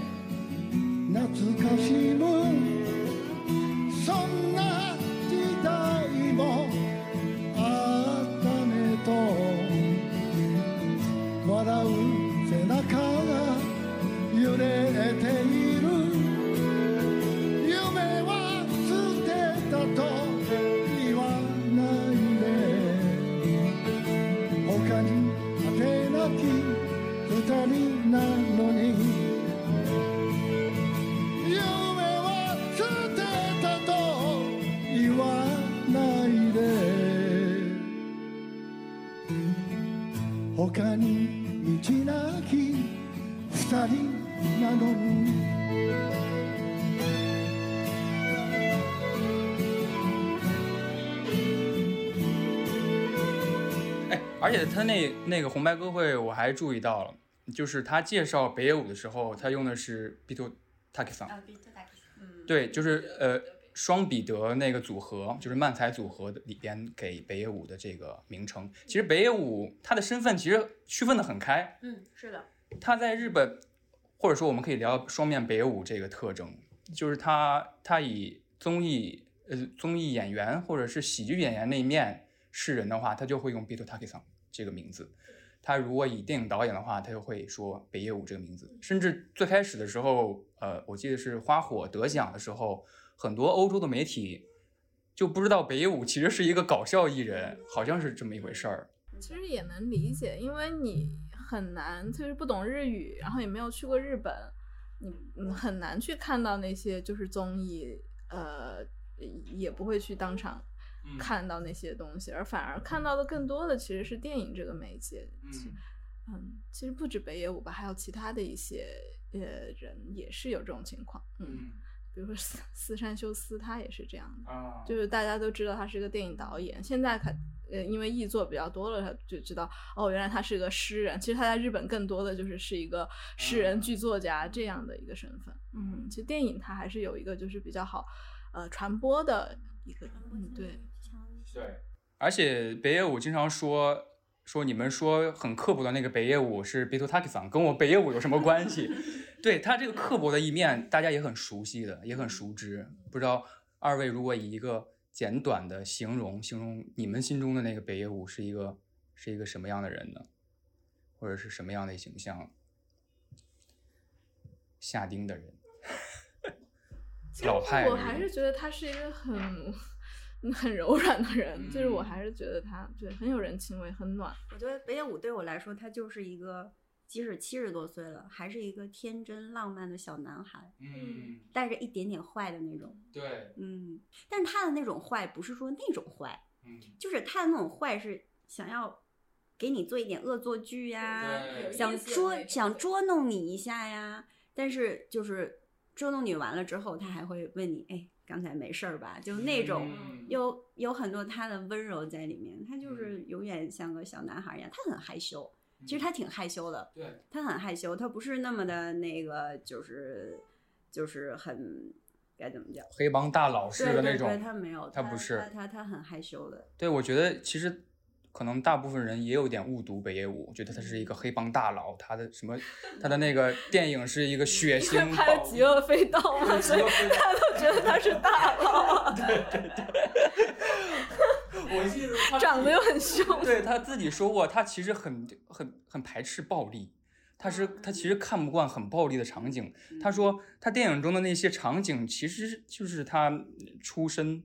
他那那个红白歌会，我还注意到了，就是他介绍北野武的时候，他用的是 Bito Taki-san，对，就是呃双彼得那个组合，就是漫才组合的里边给北野武的这个名称。其实北野武他的身份其实区分的很开，嗯，是的，他在日本，或者说我们可以聊双面北野武这个特征，就是他他以综艺呃综艺演员或者是喜剧演员那一面示人的话，他就会用 Bito Taki-san 这个名字。他如果以电影导演的话，他就会说北野武这个名字。甚至最开始的时候，呃，我记得是花火得奖的时候，很多欧洲的媒体就不知道北野武其实是一个搞笑艺人，好像是这么一回事儿。其实也能理解，因为你很难，特别是不懂日语，然后也没有去过日本，你很难去看到那些就是综艺，呃，也不会去当场看到那些东西，而反而看到的更多的其实是电影这个媒介。其嗯，其实不止北野武吧，还有其他的一些呃人也是有这种情况。嗯，比如说四四山修斯，他也是这样的。啊就是大家都知道他是个电影导演，现在看，呃，因为译作比较多了，他就知道哦，原来他是个诗人。其实他在日本更多的就是是一个诗人、剧作家这样的一个身份。嗯，其实电影它还是有一个就是比较好，呃，传播的一个，嗯，对，对，而且北野武经常说说你们说很刻薄的那个北野武是 Bito Taki-san，跟我北野武有什么关系？对他这个刻薄的一面，大家也很熟悉的，也很熟知。不知道二位如果以一个简短的形容形容你们心中的那个北野武是一个是一个什么样的人呢？或者是什么样的形象？下丁的人，老派我还是觉得他是一个很 很柔软的人，就是我还是觉得他对很有人情味，很暖。我觉得北野武对我来说，他就是一个即使七十多岁了，还是一个天真浪漫的小男孩，嗯，带着一点点坏的那种。对，嗯，但是他的那种坏不是说那种坏，嗯，就是他的那种坏是想要给你做一点恶作剧呀，想捉想捉弄你一下呀。但是就是捉弄你完了之后，他还会问你，哎，刚才没事儿吧？就那种嗯有有很多他的温柔在里面，他就是永远像个小男孩一样，他很害羞。其实他挺害羞的，对，他很害羞，他不是那么的那个，就是就是很该怎么讲，黑帮大佬式对对的那种，对，他没有，他他不是他他他很害羞的，对，我觉得其实可能大部分人也有点误读北野武，觉得他是一个黑帮大佬，他的什么，他的那个电影是一个血腥拍了《极恶飞刀》嘛，所以大家都觉得他是大佬，对对对 我记得他长得又很凶。对他自己说过，他其实很很很排斥暴力，他是他其实看不惯很暴力的场景。他说他电影中的那些场景其实就是他出身，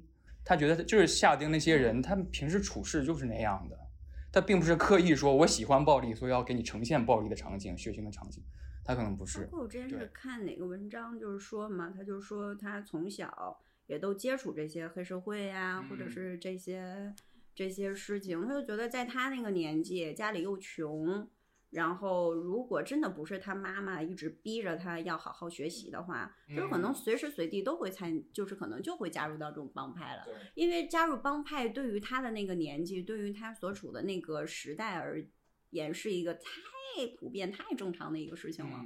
他觉得就是夏丁那些人，他们平时处事就是那样的，他并不是刻意说我喜欢暴力，所以要给你呈现暴力的场景、血腥的场景，他可能不是包。括我之前是看哪个文章，就是说嘛，他就说他从小也都接触这些黑社会呀、或者嗯是这些这些事情，他就觉得在他那个年纪，家里又穷，然后如果真的不是他妈妈一直逼着他要好好学习的话，就是可能嗯随时随地都会参，就是可能就会加入到这种帮派了。对因为加入帮派对于他的那个年纪，对于他所处的那个时代而言，是一个太普遍、太正常的一个事情了。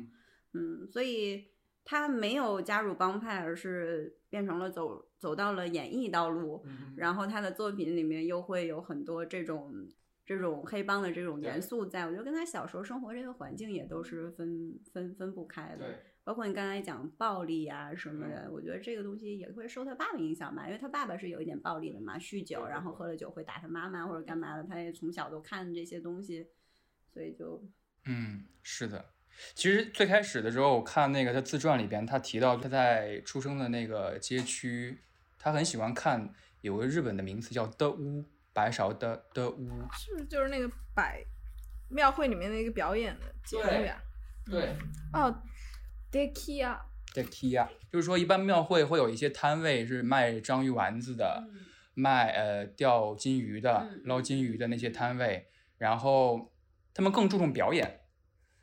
嗯，所以他没有加入帮派，而是变成了走走到了演艺道路。嗯然后他的作品里面又会有很多这种这种黑帮的这种元素在，我觉得跟他小时候生活这个环境也都是分分分不开的。对，包括你刚才讲暴力啊什么的，我觉得这个东西也会受他爸爸影响吧，因为他爸爸是有一点暴力的嘛，酗酒，然后喝了酒会打他妈妈或者干嘛的，他也从小都看这些东西，所以就。嗯，是的。其实最开始的时候，我看那个他自传里边，他提到他在出生的那个街区，他很喜欢看有个日本的名词叫的屋，白勺的的屋。是不是就是那个百庙会里面那个表演的节目呀？对哦 d e k i a 在 K 啊，就是说一般庙会会有一些摊位是卖章鱼丸子的，卖呃钓金鱼的、嗯捞金鱼的那些摊位，然后他们更注重表演，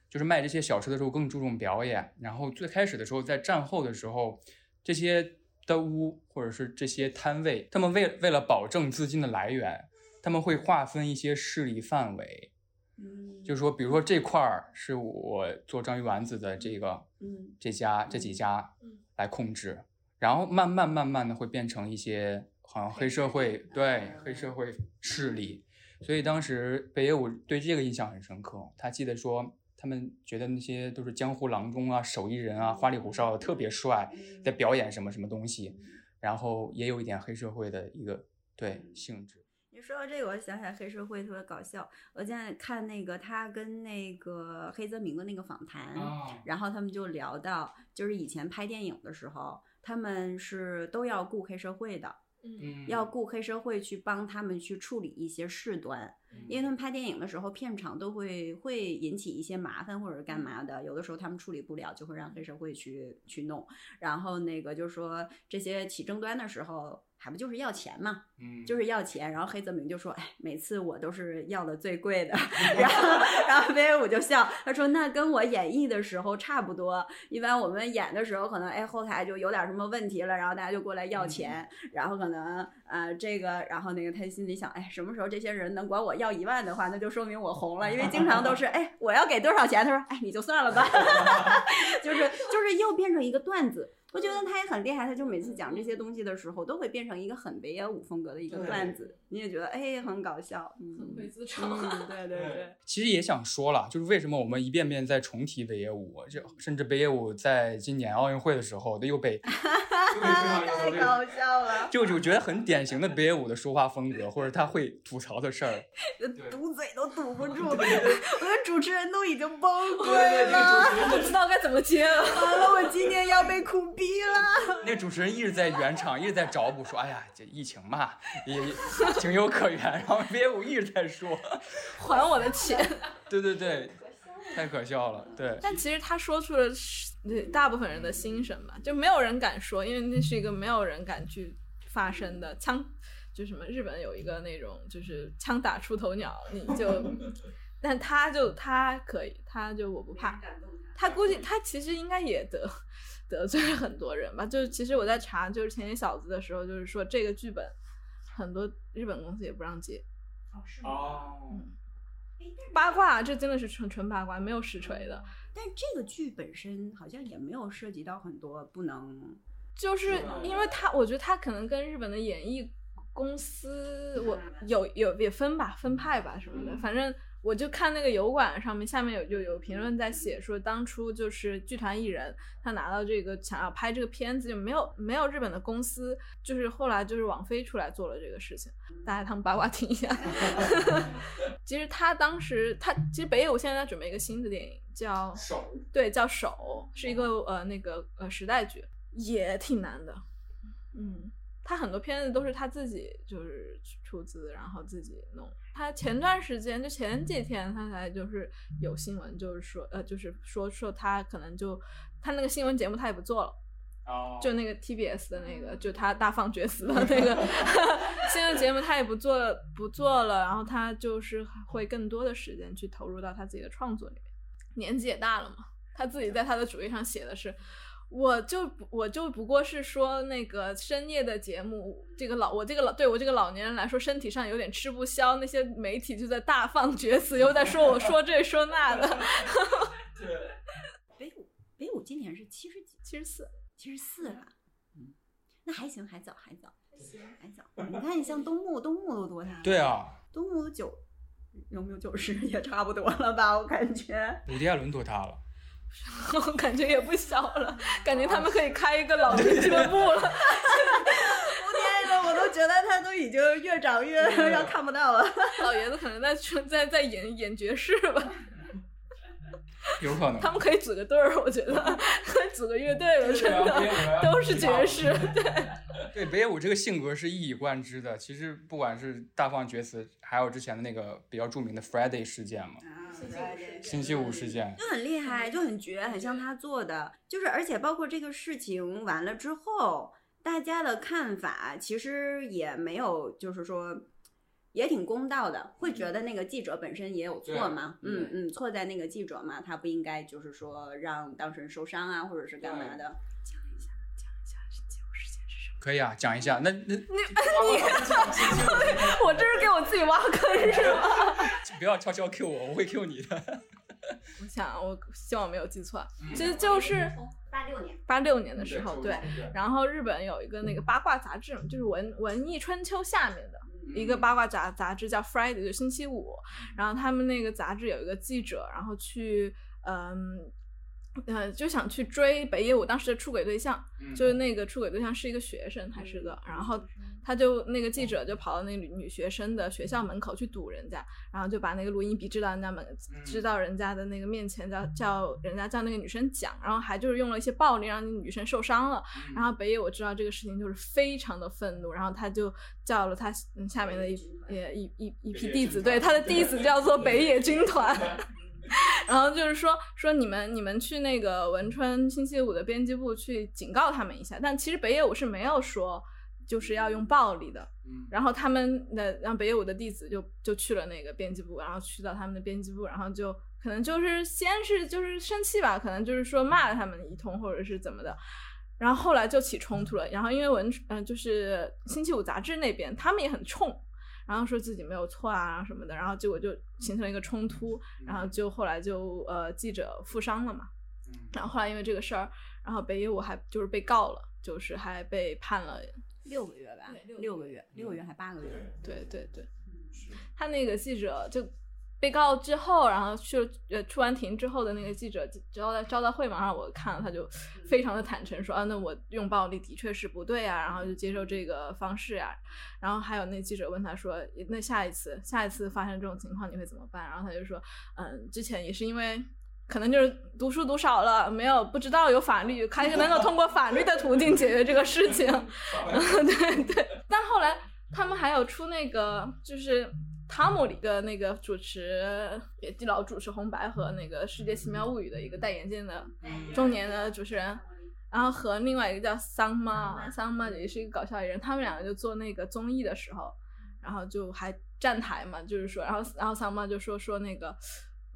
就是卖这些小吃的时候更注重表演。然后最开始的时候，在战后的时候，这些的屋或者是这些摊位，他们为为了保证资金的来源，他们会划分一些势力范围。嗯，就是说，比如说这块儿是我做章鱼丸子的这个，嗯。这家这几家嗯。来控制，然后慢慢慢慢的会变成一些好像黑社会，对黑社会势力，所以当时北野武对这个印象很深刻，他记得说他们觉得那些都是江湖郎中啊、手艺人啊、花里胡哨的，特别帅，在表演什么什么东西，然后也有一点黑社会的一个对性质。你说到这个，我想起来黑社会特别搞笑。我现在看那个他跟那个黑泽明的那个访谈，啊然后他们就聊到，就是以前拍电影的时候，他们是都要雇黑社会的，嗯。要雇黑社会去帮他们去处理一些事端，因为他们拍电影的时候，片场都会会引起一些麻烦或者干嘛的，有的时候他们处理不了，就会让黑社会去去弄。然后那个就是说这些起争端的时候，还不就是要钱嘛，嗯就是要钱。然后黑泽明就说：“哎，每次我都是要的最贵的。”然后然后北野武就笑，他说：“那跟我演绎的时候差不多。一般我们演的时候，可能哎后台就有点什么问题了，然后大家就过来要钱，然后可能呃这个，然后那个他心里想，哎，什么时候这些人能管我要一万的话，那就说明我红了，因为经常都是哎我要给多少钱，他说哎你就算了吧，就是就是又变成一个段子。我觉得他也很厉害，他就每次讲这些东西的时候，都会变成一个很北野武风格的一个段子，你也觉得哎很搞笑，嗯，会自嘲。嗯，对对 对。其实也想说了，就是为什么我们一遍遍在重提北野武，这甚至北野武在今年奥运会的时候，又被 太搞笑了，就就觉得很典型的北野武的说话风格，或者他会吐槽的事儿，堵嘴都堵不住，我觉得主持人都已经崩溃了，不知道该怎么接了。完了，我今天要被苦逼了。那主持人一直在圆场，一直在找补，说：“哎呀，这疫情嘛，也情有可原。”然后北野武一直在说：“还我的钱。”对对对，太可笑了。对，但其实他说出了大部分人的心声吧，就没有人敢说，因为那是一个没有人敢去发声的枪，就什么日本有一个那种就是枪打出头鸟，你就，但他就他可以，他就我不怕，他估计他其实应该也得得罪了很多人吧。就是其实我在查就是前些小子的时候，就是说这个剧本很多日本公司也不让接。哦，是吗？哦。八卦，这真的是纯纯八卦，没有实锤的。但这个剧本身好像也没有涉及到很多不能，就是因为他，我觉得他可能跟日本的演艺公司，我有有也分吧，分派吧什么的，反正。我就看那个油管上面，下面有就有评论在写说，当初就是剧团艺人他拿到这个想要拍这个片子，就没有没有日本的公司，就是后来就是网飞出来做了这个事情，大家他们八卦听一下。其实他当时他其实北野武现在在准备一个新的电影，叫手，对，叫手，是一个呃那个呃时代剧，也挺难的，嗯。他很多片子都是他自己就是出资，然后自己弄。他前段时间就前几天他才就是有新闻，就是说呃，就是说说他可能就他那个新闻节目他也不做了，哦，就那个 TBS 的那个，就他大放厥词的那个 新闻节目他也不做不做了，然后他就是会更多的时间去投入到他自己的创作里面。年纪也大了嘛，他自己在他的主页上写的是。我就我就不过是说那个深夜的节目，这个老我这个老对我这个老年人来说，身体上有点吃不消。那些媒体就在大放厥词，又在说我 说这说那的。对，北舞北舞今年是七十几，七十四，七十四了。嗯，那还行，还早，还早，还行，还早。你看，你像东木，东木都多大？对啊，东木都九有没有九十也差不多了吧？我感觉。伍迪·艾伦多大了？我感觉也不小了，感觉他们可以开一个老年俱乐部了。我天呐，我都觉得他都已经越长越要看不到了。老爷子可能在在在演演爵士吧。有可能。他们可以组个队儿，我觉得可以组个乐队了，真的都是爵士。对。对北野武这个性格是一以贯之的。其实不管是大放厥词，还有之前的那个比较著名的 Friday 事件嘛。星期五事件就很厉害，就很绝，很像他做的。就是，而且包括这个事情完了之后，大家的看法其实也没有，就是说也挺公道的，会觉得那个记者本身也有错嘛。嗯嗯，错在那个记者嘛，他不应该就是说让当事人受伤啊，或者是干嘛的。可以啊，讲一下。那那你你，我这是给我自己挖坑是吗？不要悄悄 Q 我，我会 Q 你的。我想，我希望没有记错，其实就是八六年，八六年的时候，对。然后日本有一个那个八卦杂志，就是文文艺春秋下面的一个八卦杂杂志，叫 Friday，就星期五。然后他们那个杂志有一个记者，然后去，嗯。呃，就想去追北野武当时的出轨对象，就是那个出轨对象是一个学生，还是个，然后他就那个记者就跑到那女女学生的学校门口去堵人家，然后就把那个录音笔支到人家门，支到人家的那个面前，叫叫人家叫那个女生讲，然后还就是用了一些暴力让那女生受伤了，然后北野我知道这个事情就是非常的愤怒，然后他就叫了他下面的一一一一批弟子，对他的弟子叫做北野军团。然后就是说说你们你们去那个文春星期五的编辑部去警告他们一下，但其实北野武是没有说就是要用暴力的。然后他们的让北野武的弟子就就去了那个编辑部，然后去到他们的编辑部，然后就可能就是先是就是生气吧，可能就是说骂了他们一通或者是怎么的，然后后来就起冲突了。然后因为文嗯就是星期五杂志那边他们也很冲。然后说自己没有错啊什么的，然后结果就形成了一个冲突，然后就后来就呃记者负伤了嘛，然后后来因为这个事儿，然后北野武还就是被告了，就是还被判了六个月吧，六个月，六个月还八个月。对对对，他那个记者就被告之后，然后去呃出完庭之后的那个记者招待招待会嘛，然后我看了他就非常的坦诚说啊，那我用暴力的确是不对啊，然后就接受这个方式呀、然后还有那记者问他说，那下一次下一次发生这种情况你会怎么办？然后他就说，嗯，之前也是因为。可能就是读书读少了，没有不知道有法律，还能够通过法律的途径解决这个事情。对对，但后来他们还有出那个，就是汤姆里的那个主持，也老主持红白和那个《世界奇妙物语》的一个戴眼镜的中年的主持人，然后和另外一个叫桑妈，桑妈也是一个搞笑艺人，他们两个就做那个综艺的时候，然后就还站台嘛，就是说，然后然后桑妈就说说那个。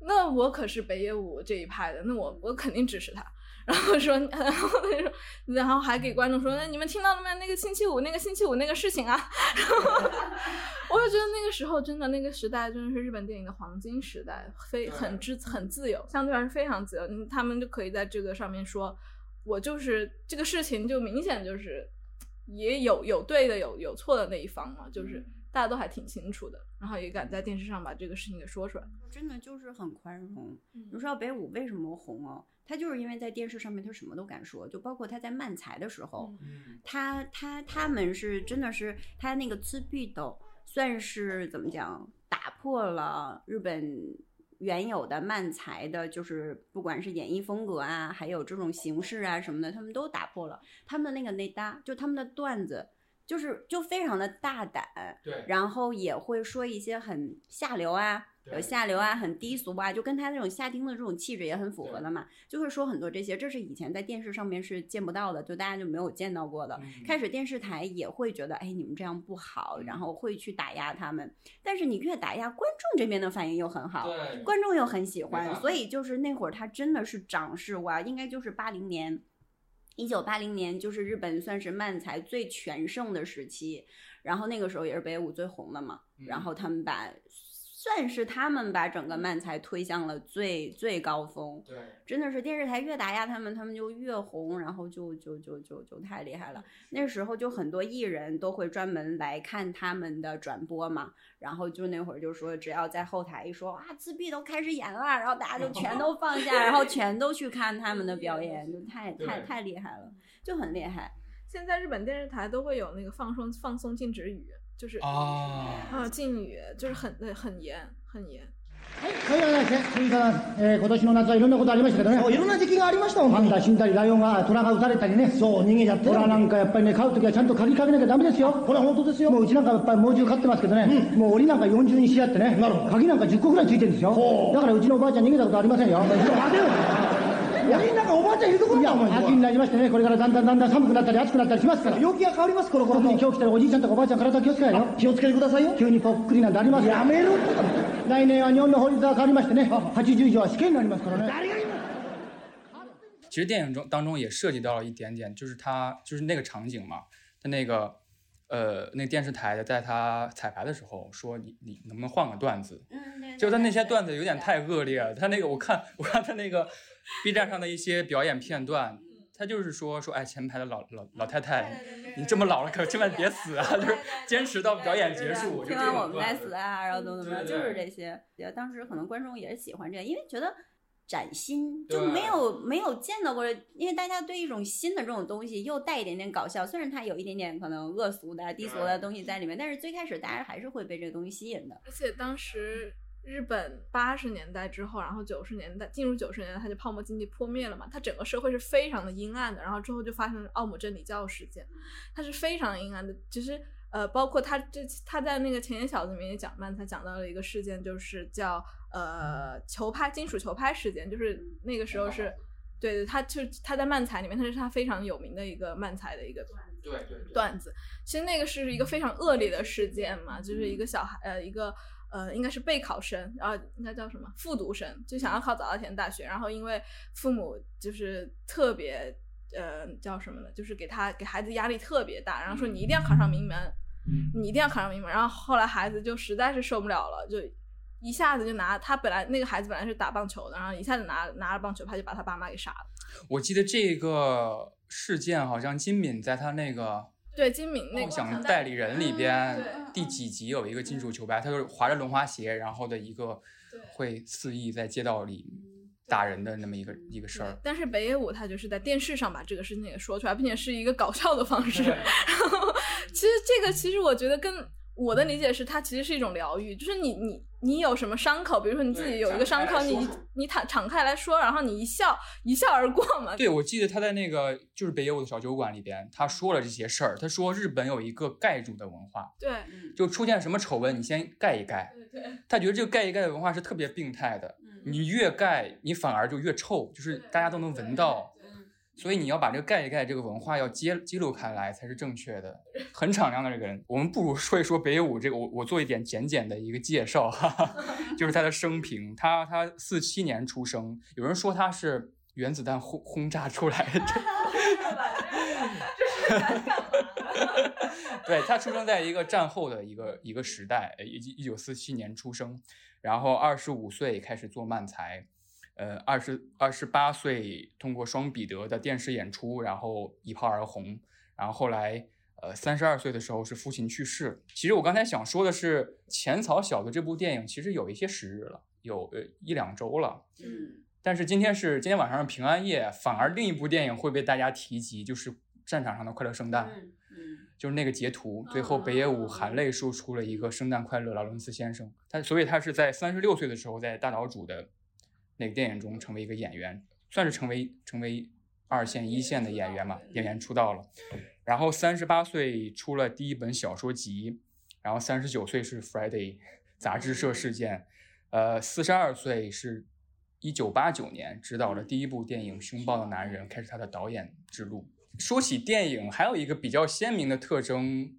那我可是北野武这一派的，那我我肯定支持他。然后说，然后他说，然后还给观众说，那你们听到了没？那个星期五，那个星期五那个事情啊。然后我就觉得那个时候真的那个时代真的是日本电影的黄金时代，非很自很自由，相对来说非常自由。嗯他们就可以在这个上面说，我就是这个事情就明显就是也有有对的有有错的那一方嘛，就是大家都还挺清楚的，然后也敢在电视上把这个事情给说出来。真的就是很宽容。你知道北舞为什么红哦？他就是因为在电视上面他什么都敢说，就包括他在漫才的时候，他他他们是真的是他那个自闭斗算是怎么讲，打破了日本原有的漫才的，就是不管是演绎风格啊，还有这种形式啊什么的，他们都打破了。他们的那个内搭，就他们的段子。就是就非常的大胆，对，然后也会说一些很下流啊，有下流啊，很低俗啊，就跟他那种下町的这种气质也很符合的嘛，就会说很多这些，这是以前在电视上面是见不到的，就大家就没有见到过的。开始电视台也会觉得，哎，你们这样不好，然后会去打压他们，但是你越打压，观众这边的反应又很好，观众又很喜欢，所以就是那会儿他真的是涨势哇，应该就是八零年。一九八零年就是日本算是漫才最全盛的时期，然后那个时候也是北野武最红的嘛，然后他们把算是他们把整个漫才推向了最最高峰，对，真的是电视台越打压他们，他们就越红，然后就就就就就太厉害了。那时候就很多艺人都会专门来看他们的转播嘛，然后就那会儿就说只要在后台一说啊自闭都开始演了，然后大家就全都放下，然后全都去看他们的表演，就太太太厉害了，就很厉害。现在日本电视台都会有那个放松放松禁止语，就是啊啊禁语，就是很很严很严。はい、はい、はい、杉さん、えー、今年の夏はいろんなことありましたけどね。そう、いろんな時期がありましたもん。パンダ死んだり、ライオンが、虎が撃たれたりね。そう、逃げちゃって。虎なんかやっぱりね、飼うときはちゃんと鍵かけなきゃダメですよ。これは本当ですよ。もううちなんかやっぱり猛獣飼ってますけどね。もう檻なんか四重にしてあってね。なるほど。鍵なんか10個ぐらいついてるんですよ。だからうちのおばあちゃん逃げたことありませんよ。待てよ。檻の中おばあちゃんいるところだもん。秋になりましてね、これからだんだんだんだん寒くなったり暑くなったりしますから。陽気が変わります、この頃。特に今日来たらおじいちゃんとかおばあちゃん体気をつけないよ。気をつけてくださいよ。急にぽっくりなんてありますやめろ来年は日本の法律が変わりましてね、80以上は死刑になりますからね。誰が其实电影中当中也涉及到了一点点，就是他就是那个场景嘛，他那个呃那个电视台的在他彩排的时候说你你能不能换个段子？嗯，就他那些段子有点太恶劣了。他那个我看我看他那个 B 站上的一些表演片段，他就是说说哎前排的老老老太太，你这么老了可千万别死啊，就是坚持到表演结束。听完我们该死啊，然后怎么怎么样，就是这些。当时可能观众也是喜欢这样，因为觉得。崭新就没有没有见到过，因为大家对一种新的这种东西又带一点点搞笑，虽然它有一点点可能恶俗的、低俗的东西在里面，但是最开始大家还是会被这个东西吸引的。而且当时日本八十年代之后，然后九十年代进入九十年代，它就泡沫经济破灭了嘛，它整个社会是非常的阴暗的。然后之后就发生奥姆真理教事件，它是非常阴暗的。其实呃，包括他这他在那个前言小子里面也讲漫才讲到了一个事件，就是叫。呃，球拍金属球拍事件，就是那个时候是，对对，他就他在漫才里面，他是他非常有名的一个漫才的一个对对段子。其实那个是一个非常恶劣的事件嘛，就是一个小孩呃一个呃应该是备考生，然后应该叫什么复读生，就想要考早稻田大学，然后因为父母就是特别呃叫什么呢，就是给他给孩子压力特别大，然后说你一定要考上名门，你一定要考上名门，然后后来孩子就实在是受不了了，就。一下子就拿他本来那个孩子本来是打棒球的，然后一下子拿拿了棒球拍就把他爸妈给杀了。我记得这个事件好像金敏在他那个对金敏那梦个想代理人里边第几集有一个金属球拍，他就是滑着轮滑鞋，然后的一个会肆意在街道里打人的那么一个一个事儿。但是北野武他就是在电视上把这个事情给说出来，并且是一个搞笑的方式。然后，其实这个其实我觉得跟我的理解是，它其实是一种疗愈，就是你你你有什么伤口，比如说你自己有一个伤口，你你敞敞开来说，然后你一笑一笑而过嘛。对，我记得他在那个就是北野武的小酒馆里边，他说了这些事儿。他说日本有一个盖住的文化，对就出现什么丑闻，你先盖一盖。对他觉得这个盖一盖的文化是特别病态的，你越盖，你反而就越臭，就是大家都能闻到。所以你要把这个盖一盖这个文化要揭揭露开来才是正确的。很敞亮的这个人，我们不如说一说北野武这个，我我做一点简简的一个介绍，哈哈，就是他的生平。他他四七年出生，有人说他是原子弹轰轰炸出来的。对他出生在一个战后的一个一个时代，呃一一九四七年出生，然后二十五岁开始做漫才，呃，二十二十八岁通过双彼得的电视演出，然后一炮而红，然后后来呃三十二岁的时候是父亲去世。其实我刚才想说的是，浅草小子这部电影其实有一些时日了，有呃一两周了，嗯，但是今天是今天晚上是平安夜，反而另一部电影会被大家提及，就是战场上的快乐圣诞。嗯就是那个截图，最后北野武含泪说出了一个“圣诞快乐，劳伦斯先生”。他所以他是在三十六岁的时候，在大岛渚的那个电影中成为一个演员，算是成为成为二线一线的演员嘛，演员出道了。然后三十八岁出了第一本小说集，然后三十九岁是 Friday 杂志社事件，呃，四十二岁是一九八九年执导了第一部电影《凶暴的男人》，开始他的导演之路。说起电影，还有一个比较鲜明的特征，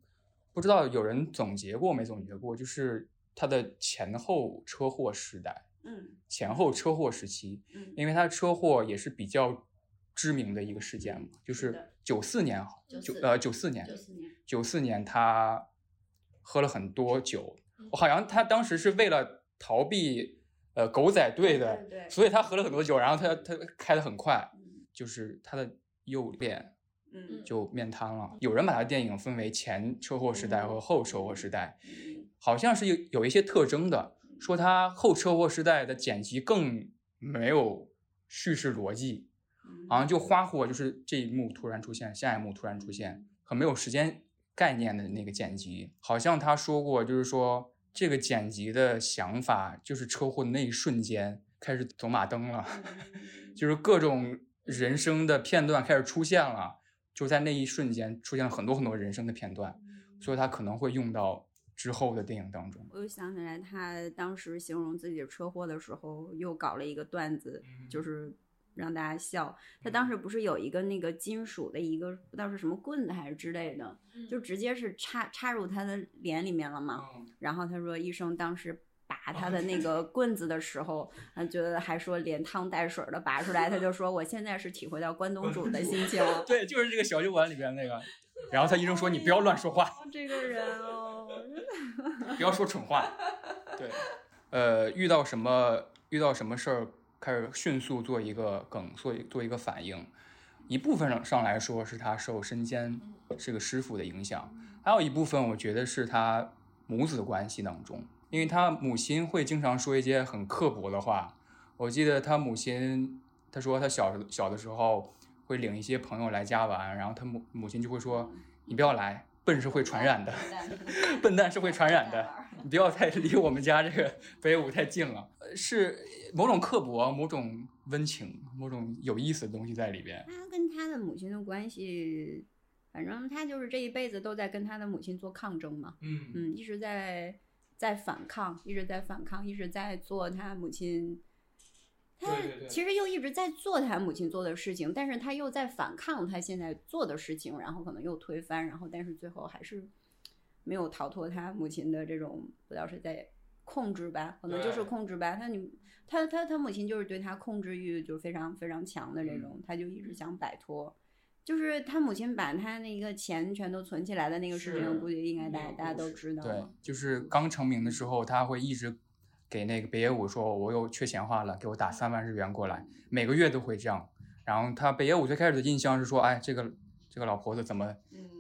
不知道有人总结过没总结过，就是他的前后车祸时代，嗯。前后车祸时期，嗯。因为他车祸也是比较知名的一个事件嘛，就是的。九四年，九94呃九四年，九四年。九四年他喝了很多酒，我好像他当时是为了逃避呃狗仔队的，对对所以他喝了很多酒，然后他他开的很快，就是他的右脸嗯。就面瘫了。有人把他电影分为前车祸时代和后车祸时代，嗯。好像是有有一些特征的，说他后车祸时代的剪辑更没有叙事逻辑，嗯。好像就花火就是这一幕突然出现，下一幕突然出现，很没有时间概念的那个剪辑。好像他说过，就是说这个剪辑的想法就是车祸的那一瞬间开始走马灯了，就是各种人生的片段开始出现了，就在那一瞬间出现了很多很多人生的片段，所以他可能会用到之后的电影当中。我又想起来，他当时形容自己的车祸的时候，又搞了一个段子，嗯就是让大家笑。他当时不是有一个那个金属的一个不知道是什么棍子还是之类的，就直接是插插入他的脸里面了嘛。然后他说，医生当时拔他的那个棍子的时候，他觉得还说连汤带水的拔出来，他就说我现在是体会到关东煮的心情。对，就是这个小酒馆里边那个。然后他医生说：“你不要乱说话，这个人哦，不要说蠢话。”对，呃，遇到什么遇到什么事儿，开始迅速做一个梗，做一做一个反应。一部分上上来说是他受身兼这个师傅的影响，还有一部分我觉得是他母子关系当中，因为他母亲会经常说一些很刻薄的话。我记得他母亲，他说他小时小的时候会领一些朋友来家玩，然后他母母亲就会说：“你不要来，笨是会传染的，笨蛋是会传染的，你不要太离我们家这个北舞太近了。”呃是某种刻薄，某种温情，某种有意思的东西在里边。他跟他的母亲的关系，反正他就是这一辈子都在跟他的母亲做抗争嘛，嗯嗯，一直在在反抗，一直在反抗，一直在做他母亲。他其实又一直在做他母亲做的事情，但是他又在反抗他现在做的事情，然后可能又推翻，然后但是最后还是没有逃脱他母亲的这种不知道是在控制吧，可能就是控制吧。他你他他他母亲就是对他控制欲就非常非常强的这种，他就一直想摆脱。就是他母亲把他那个钱全都存起来的那个事是情，估计应该大家大家都知道对。，就是刚成名的时候，他会一直给那个北野武说，我又缺钱花了，给我打三万日元过来，每个月都会这样。然后他北野武最开始的印象是说，哎，这个这个老婆子怎么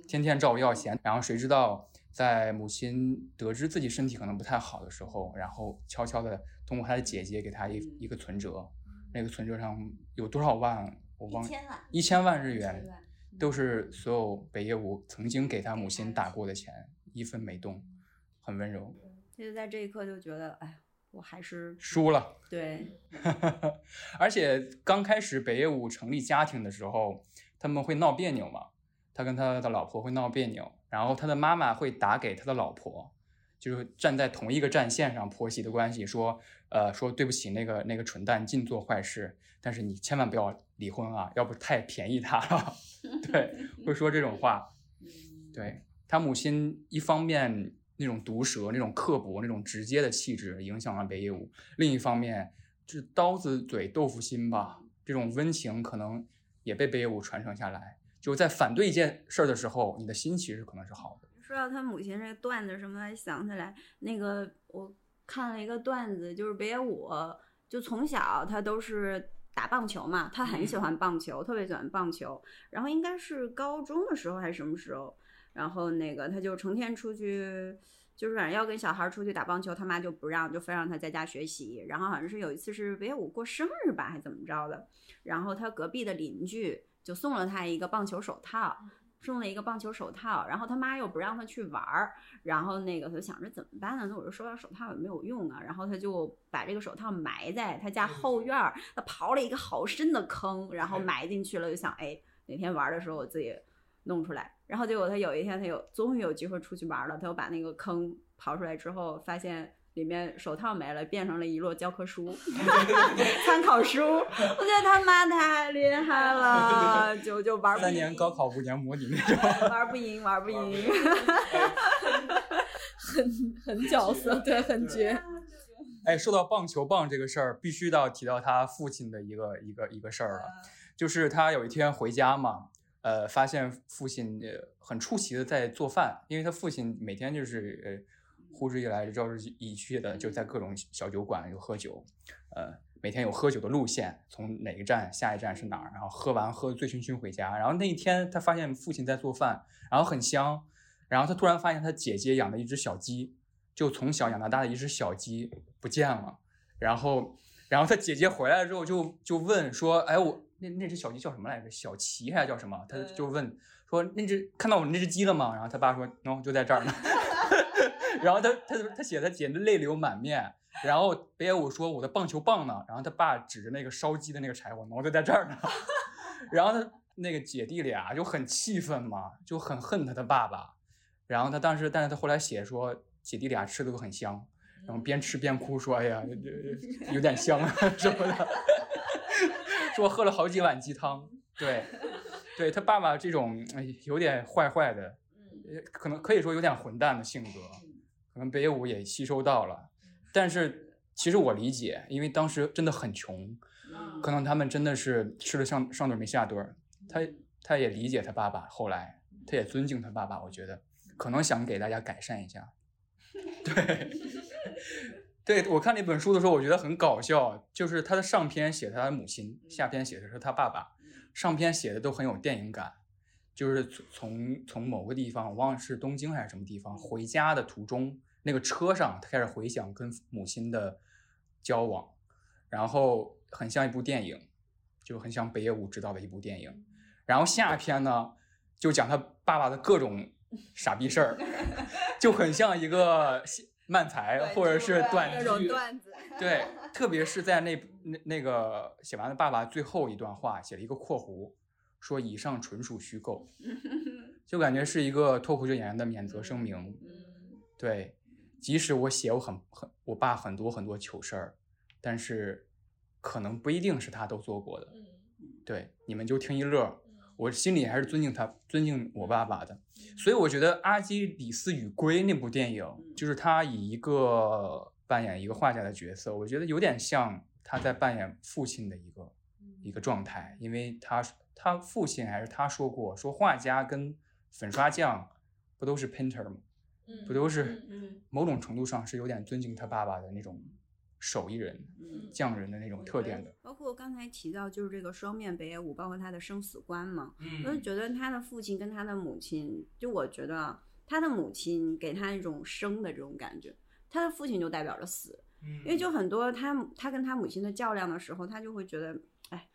天天找我要钱？然后谁知道，在母亲得知自己身体可能不太好的时候，然后悄悄的通过他的姐姐给他一一个存折，那个存折上有多少万？我忘一千万一千万日元都是所有北野武曾经给他母亲打过的钱，一分没动，很温柔。就在这一刻就觉得，哎，我还是输了。对，而且刚开始北野武成立家庭的时候，他们会闹别扭嘛，他跟他的老婆会闹别扭，然后他的妈妈会打给他的老婆，就是站在同一个战线上婆媳的关系，说，呃，说对不起，那个那个蠢蛋尽做坏事，但是你千万不要离婚啊，要不太便宜他了，对，会说这种话，对他母亲一方面那种毒舌、那种刻薄、那种直接的气质影响了北野武，另一方面就是刀子嘴豆腐心吧，这种温情可能也被北野武传承下来。就在反对一件事儿的时候，你的心其实可能是好的。说到他母亲这个段子什么，还想起来那个我看了一个段子，就是北野武就从小他都是打棒球嘛，他很喜欢棒球，特别喜欢棒球。然后应该是高中的时候还是什么时候，然后那个他就成天出去。就是反正要跟小孩出去打棒球，他妈就不让，就非让他在家学习。然后好像是有一次是北野武过生日吧，还怎么着的，然后他隔壁的邻居就送了他一个棒球手套，送了一个棒球手套，然后他妈又不让他去玩儿，然后那个他就想着怎么办呢？那我就收到手套也没有用啊，然后他就把这个手套埋在他家后院儿，他刨了一个好深的坑，然后埋进去了，就想哎哪天玩的时候我自己弄出来。然后结果他有一天他有终于有机会出去玩了，他又把那个坑刨出来之后，发现。里面手套没了，变成了一摞教科书、参考书。我觉得他妈太厉害了，就就玩不赢三年高考五年模拟那种。玩不赢，玩不赢。很很角色，对，很绝。哎，说到棒球棒这个事儿，必须到提到他父亲的一个一个一个事儿了，就是他有一天回家嘛，呃，发现父亲呃很出奇的在做饭，因为他父亲每天就是呃呼之欲来招之以去的，就在各种小酒馆有喝酒，呃，每天有喝酒的路线，从哪个站下一站是哪儿，然后喝完喝醉醺醺回家。然后那一天他发现父亲在做饭，然后很香，然后他突然发现他姐姐养的一只小鸡，就从小养到大的一只小鸡不见了，然后然后他姐姐回来之后就就问说，哎我那那只小鸡叫什么来着？小齐还是叫什么？他就问说那只看到我那只鸡了吗？然后他爸说，喏、就在这儿呢。然后他他他写他简直泪流满面，然后北野武说我的棒球棒呢？然后他爸指着那个烧鸡的那个柴火，喏就在这儿呢。然后他那个姐弟俩就很气愤嘛，就很恨他的爸爸。然后他当时，但是他后来写说姐弟俩吃的都很香，然后边吃边哭说哎呀有点香啊什么的，说喝了好几碗鸡汤。对，对他爸爸这种哎有点坏坏的，可能可以说有点混蛋的性格。可能北野武也吸收到了，但是其实我理解，因为当时真的很穷，可能他们真的是吃了上上顿没下顿。他他也理解他爸爸，后来他也尊敬他爸爸，我觉得可能想给大家改善一下。对，对我看那本书的时候，我觉得很搞笑，就是他的上篇写他的母亲，下篇写的是他爸爸，上篇写的都很有电影感。就是从从某个地方，我忘了是东京还是什么地方，回家的途中，那个车上他开始回想跟母亲的交往，然后很像一部电影，就很像北野武执导的一部电影。然后下篇呢，就讲他爸爸的各种傻逼事儿，就很像一个漫才或者是短那种段子。对，特别是在那那那个写完了爸爸最后一段话，写了一个括弧。说以上纯属虚构，就感觉是一个脱口秀演员的免责声明。对，即使我写我很很我爸很多很多糗事儿，但是可能不一定是他都做过的。对，你们就听一乐，我心里还是尊敬他，尊敬我爸爸的。所以我觉得《阿基里斯与龟》那部电影，就是他以一个扮演一个画家的角色，我觉得有点像他在扮演父亲的一个一个状态，因为他。他父亲还是他说过，说画家跟粉刷匠不都是 painter 吗？不都是某种程度上是有点尊敬他爸爸的那种手艺人、嗯。匠人的那种特点的。包括刚才提到就是这个双面北野武，包括他的生死观嘛，嗯我就觉得他的父亲跟他的母亲，就我觉得啊他的母亲给他一种生的这种感觉，他的父亲就代表着死，因为就很多他他跟他母亲的较量的时候，他就会觉得，哎，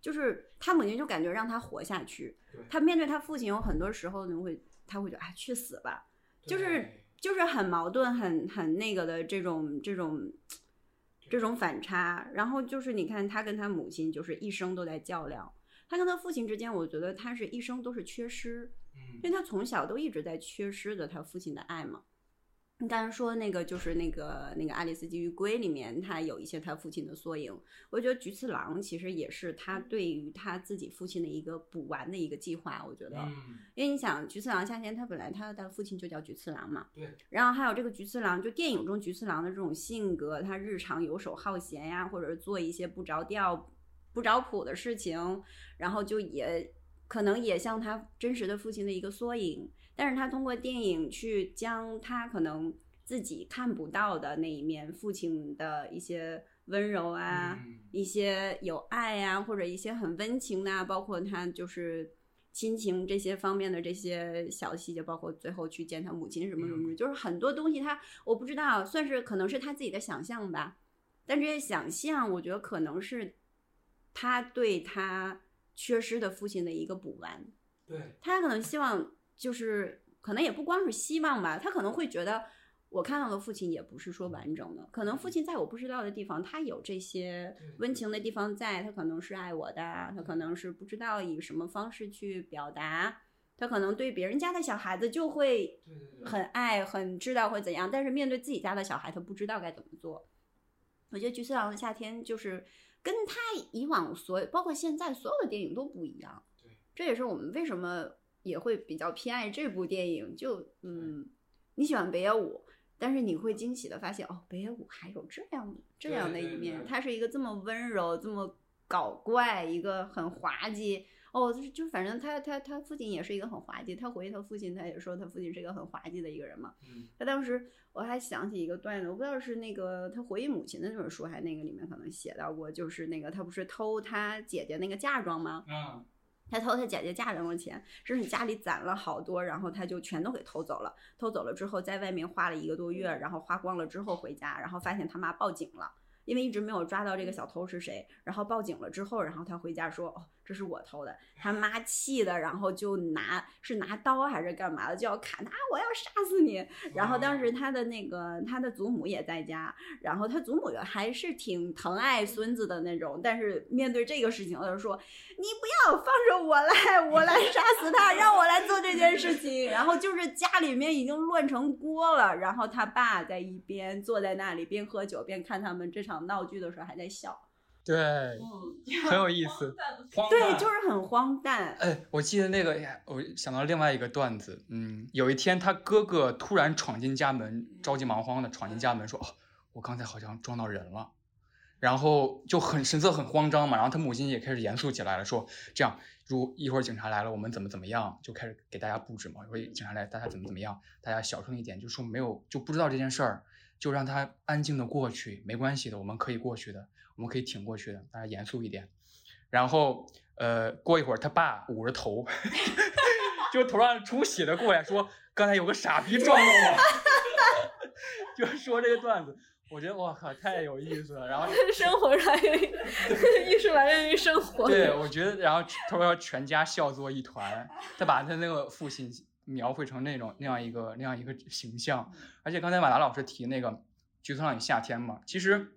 就是他母亲就感觉让他活下去，他面对他父亲有很多时候呢会他会觉得哎去死吧，就是就是很矛盾很很那个的这种这种这种反差，然后就是你看他跟他母亲就是一生都在较量，他跟他父亲之间，我觉得他是一生都是缺失，因为他从小都一直在缺失着他父亲的爱嘛。你刚才说那个就是那个那个《爱丽丝基于龟》里面，他有一些他父亲的缩影。我觉得菊次郎其实也是他对于他自己父亲的一个补完的一个计划。我觉得，因为你想菊次郎夏天他本来他的父亲就叫菊次郎嘛，对。然后还有这个菊次郎，就电影中菊次郎的这种性格，他日常游手好闲呀，或者是做一些不着调、不着谱的事情，然后就也可能也像他真实的父亲的一个缩影。但是他通过电影去将他可能自己看不到的那一面，父亲的一些温柔啊，一些有爱啊，或者一些很温情的、啊，包括他就是亲情这些方面的这些小细节，包括最后去见他母亲什么什么，就是很多东西他我不知道，算是可能是他自己的想象吧。但这些想象，我觉得可能是他对他缺失的父亲的一个补完。对，他可能希望。就是可能也不光是希望吧，他可能会觉得我看到的父亲也不是说完整的，可能父亲在我不知道的地方，他有这些温情的地方在，他可能是爱我的，他可能是不知道以什么方式去表达，他可能对别人家的小孩子就会很爱，很知道会怎样，但是面对自己家的小孩，他不知道该怎么做。我觉得《菊次郎的夏天》就是跟他以往所有，包括现在所有的电影都不一样，这也是我们为什么。也会比较偏爱这部电影，就嗯，你喜欢北野武，但是你会惊喜的发现，哦，北野武还有这样这样的一面，他是一个这么温柔、这么搞怪，一个很滑稽。哦，就是就反正他他他父亲也是一个很滑稽，他回忆他父亲，他也说他父亲是一个很滑稽的一个人嘛。他当时我还想起一个段子，我不知道是那个他回忆母亲的那本书，还那个里面可能写到过，就是那个他不是偷他姐姐那个嫁妆吗？嗯。他偷他姐姐嫁人的钱，是你家里攒了好多，然后他就全都给偷走了。偷走了之后，在外面花了一个多月，然后花光了之后回家，然后发现他妈报警了，因为一直没有抓到这个小偷是谁。然后报警了之后，然后他回家说：“哦，这是我偷的。”他妈气的，然后就拿是拿刀还是干嘛的，就要砍他，我要杀死你。然后当时他的那个他的祖母也在家，然后他祖母还是挺疼爱孙子的那种，但是面对这个事情，他就说：“你不要放着我来，我来杀死他，让我来做这件事情。”然后就是家里面已经乱成锅了，然后他爸在一边坐在那里边喝酒边看他们这场闹剧的时候还在笑。对，很有意思。对，就是很荒诞。哎，我记得那个，我想到另外一个段子。嗯，有一天他哥哥突然闯进家门，着急忙慌的闯进家门，说：“哦，我刚才好像撞到人了。”然后就很神色很慌张嘛。然后他母亲也开始严肃起来了，说：“这样，如一会儿警察来了，我们怎么怎么样？”就开始给大家布置嘛。一会儿警察来，大家怎么怎么样？大家小声一点，就说没有，就不知道这件事儿，就让他安静的过去，没关系的，我们可以过去的。我们可以挺过去的，大家严肃一点。然后，呃，过一会儿，他爸捂着头，就头上出血的过来说：“刚才有个傻逼撞到我。”就说这个段子，我觉得哇靠，太有意思了。然后 生活来源于艺术来源于生活。对，我觉得，然后他说全家笑作一团，他把他那个父亲描绘成那种那样一个那样一个形象。而且刚才马达老师提那个《菊次郎与夏天》嘛，其实。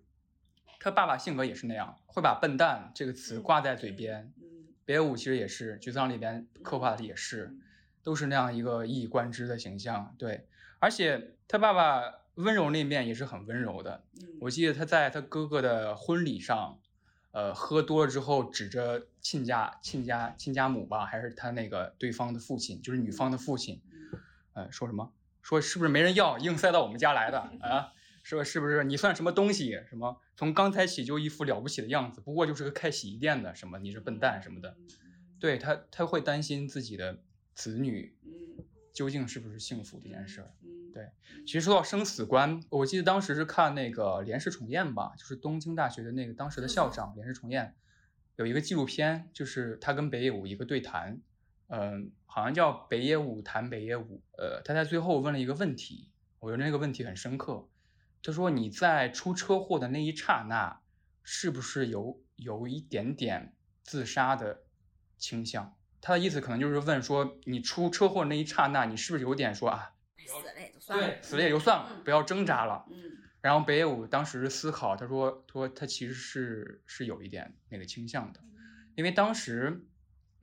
他爸爸性格也是那样，会把“笨蛋”这个词挂在嘴边。北野武其实也是，《菊次郎》里边刻画的也是，都是那样一个一以贯之的形象。对，而且他爸爸温柔那面也是很温柔的。我记得他在他哥哥的婚礼上，呃，喝多了之后，指着亲家、亲家、亲家母吧，还是他那个对方的父亲，就是女方的父亲，呃，说什么？说是不是没人要，硬塞到我们家来的啊？说是不是你算什么东西？什么从刚才起就一副了不起的样子，不过就是个开洗衣店的，什么你是笨蛋什么的。对他，他会担心自己的子女究竟是不是幸福这件事儿。对，其实说到生死观，我记得当时是看那个连氏重彦吧，就是东京大学的那个当时的校长连氏重彦，有一个纪录片，就是他跟北野武一个对谈，嗯、好像叫北野武谈北野武，呃，他在最后问了一个问题，我觉得那个问题很深刻，他说你在出车祸的那一刹那，是不是有有一点点自杀的倾向？他的意思可能就是问说，你出车祸那一刹那，你是不是有点说啊，死了也就算了，对，死了也就算了，不要挣扎了。嗯然后北野武当时思考，他说：“他说他其实是是有一点那个倾向的，因为当时，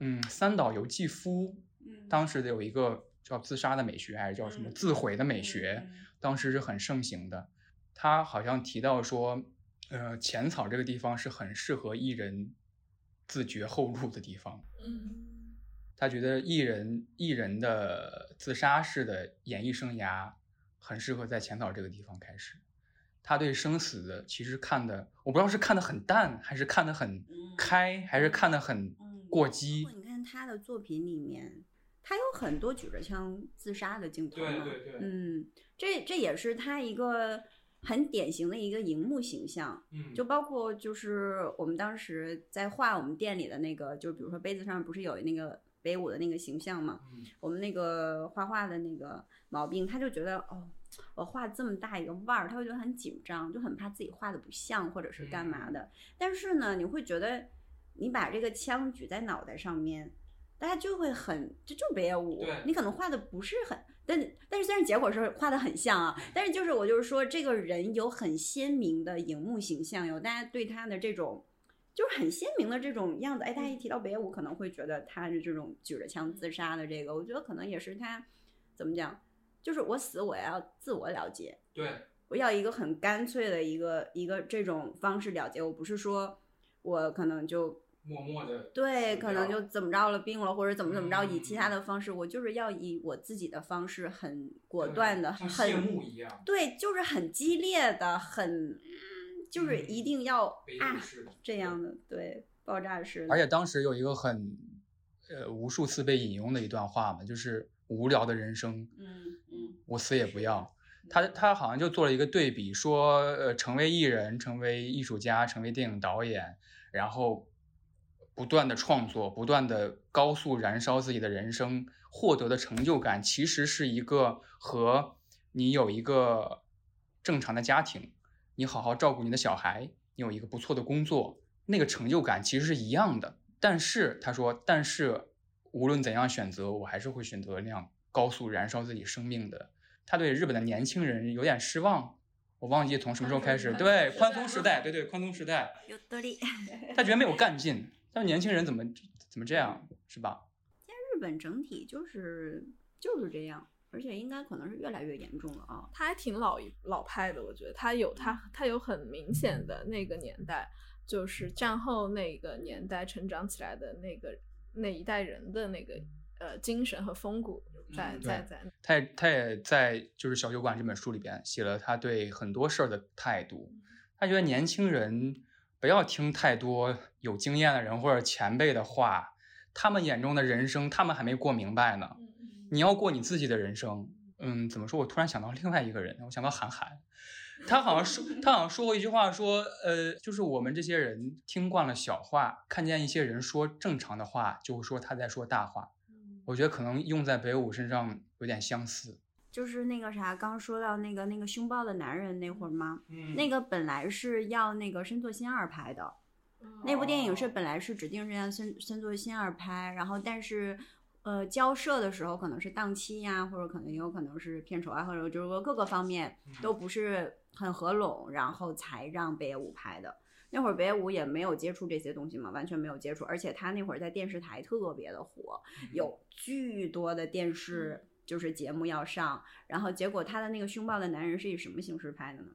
嗯，三岛由纪夫嗯当时的有一个叫自杀的美学，还是叫什么自毁的美学，当时是很盛行的。他好像提到说，呃，浅草这个地方是很适合艺人自绝后路的地方。嗯，他觉得艺人艺人的自杀式的演艺生涯很适合在浅草这个地方开始。他对生死的其实看的，我不知道是看的很淡，还是看的很开，还是看的很过激。你看他的作品里面，他有很多举着枪自杀的镜头嘛。对对对嗯，这这也是他一个很典型的一个荧幕形象。嗯就包括就是我们当时在画我们店里的那个，就比如说杯子上不是有那个北舞的那个形象嘛？嗯我们那个画画的那个毛病，他就觉得哦。我画这么大一个腕儿，他会觉得很紧张，就很怕自己画的不像，或者是干嘛的。但是呢，你会觉得你把这个枪举在脑袋上面，大家就会很，这就是北野武对。你可能画的不是很，但但是虽然结果是画的很像啊，但是就是我就是说，这个人有很鲜明的荧幕形象，有大家对他的这种。就是很鲜明的这种样子，哎，大家一提到北野武，可能会觉得他是这种举着枪自杀的这个，我觉得可能也是他怎么讲，就是我死我要自我了结，对，我要一个很干脆的一个一个这种方式了结，我不是说我可能就默默的对，可能就怎么着了病了，或者怎么怎么着，以其他嗯的方式，我就是要以我自己的方式，很果断的，很幕一样对，就是很激烈的，很，嗯就是一定要啊这样的，对，爆炸式的，而且当时有一个很，呃，无数次被引用的一段话嘛，就是无聊的人生，嗯嗯，我死也不要。他他好像就做了一个对比，说，呃，成为艺人，成为艺术家，成为电影导演，然后不断的创作，不断的高速燃烧自己的人生，获得的成就感，其实是一个和你有一个正常的家庭，你好好照顾你的小孩，你有一个不错的工作，那个成就感其实是一样的。但是他说，但是无论怎样选择，我还是会选择那样高速燃烧自己生命的。他对日本的年轻人有点失望，我忘记从什么时候开始，对宽松时代，对对宽松时代，有道理。他觉得没有干劲，他说年轻人怎么怎么这样，是吧？现在日本整体就是就是这样，而且应该可能是越来越严重了啊。他还挺老一老派的，我觉得他有他他有很明显的那个年代，就是战后那个年代成长起来的那个那一代人的那个呃精神和风骨在在在。他也他也在就是《小酒馆》这本书里边写了他对很多事儿的态度。他觉得年轻人不要听太多有经验的人或者前辈的话，他们眼中的人生他们还没过明白呢。你要过你自己的人生。嗯，怎么说？我突然想到另外一个人，我想到韩寒，他好像说他好像说过一句话说，呃，就是我们这些人听惯了小话，看见一些人说正常的话，就会说他在说大话。我觉得可能用在北舞身上有点相似。就是那个啥，刚说到那个那个凶暴的男人那会儿吗？嗯。那个本来是要那个深作新二拍的，那部电影是本来是指定是让深深作新二拍，然后但是呃交涉的时候可能是档期呀，或者可能也有可能是片酬啊，或者就是说各个方面都不是很合拢，然后才让北野武拍的。那会儿北野武也没有接触这些东西嘛，完全没有接触，而且他那会儿在电视台特别的火，有巨多的电视就是节目要上，然后结果他的那个凶暴的男人是以什么形式拍的呢？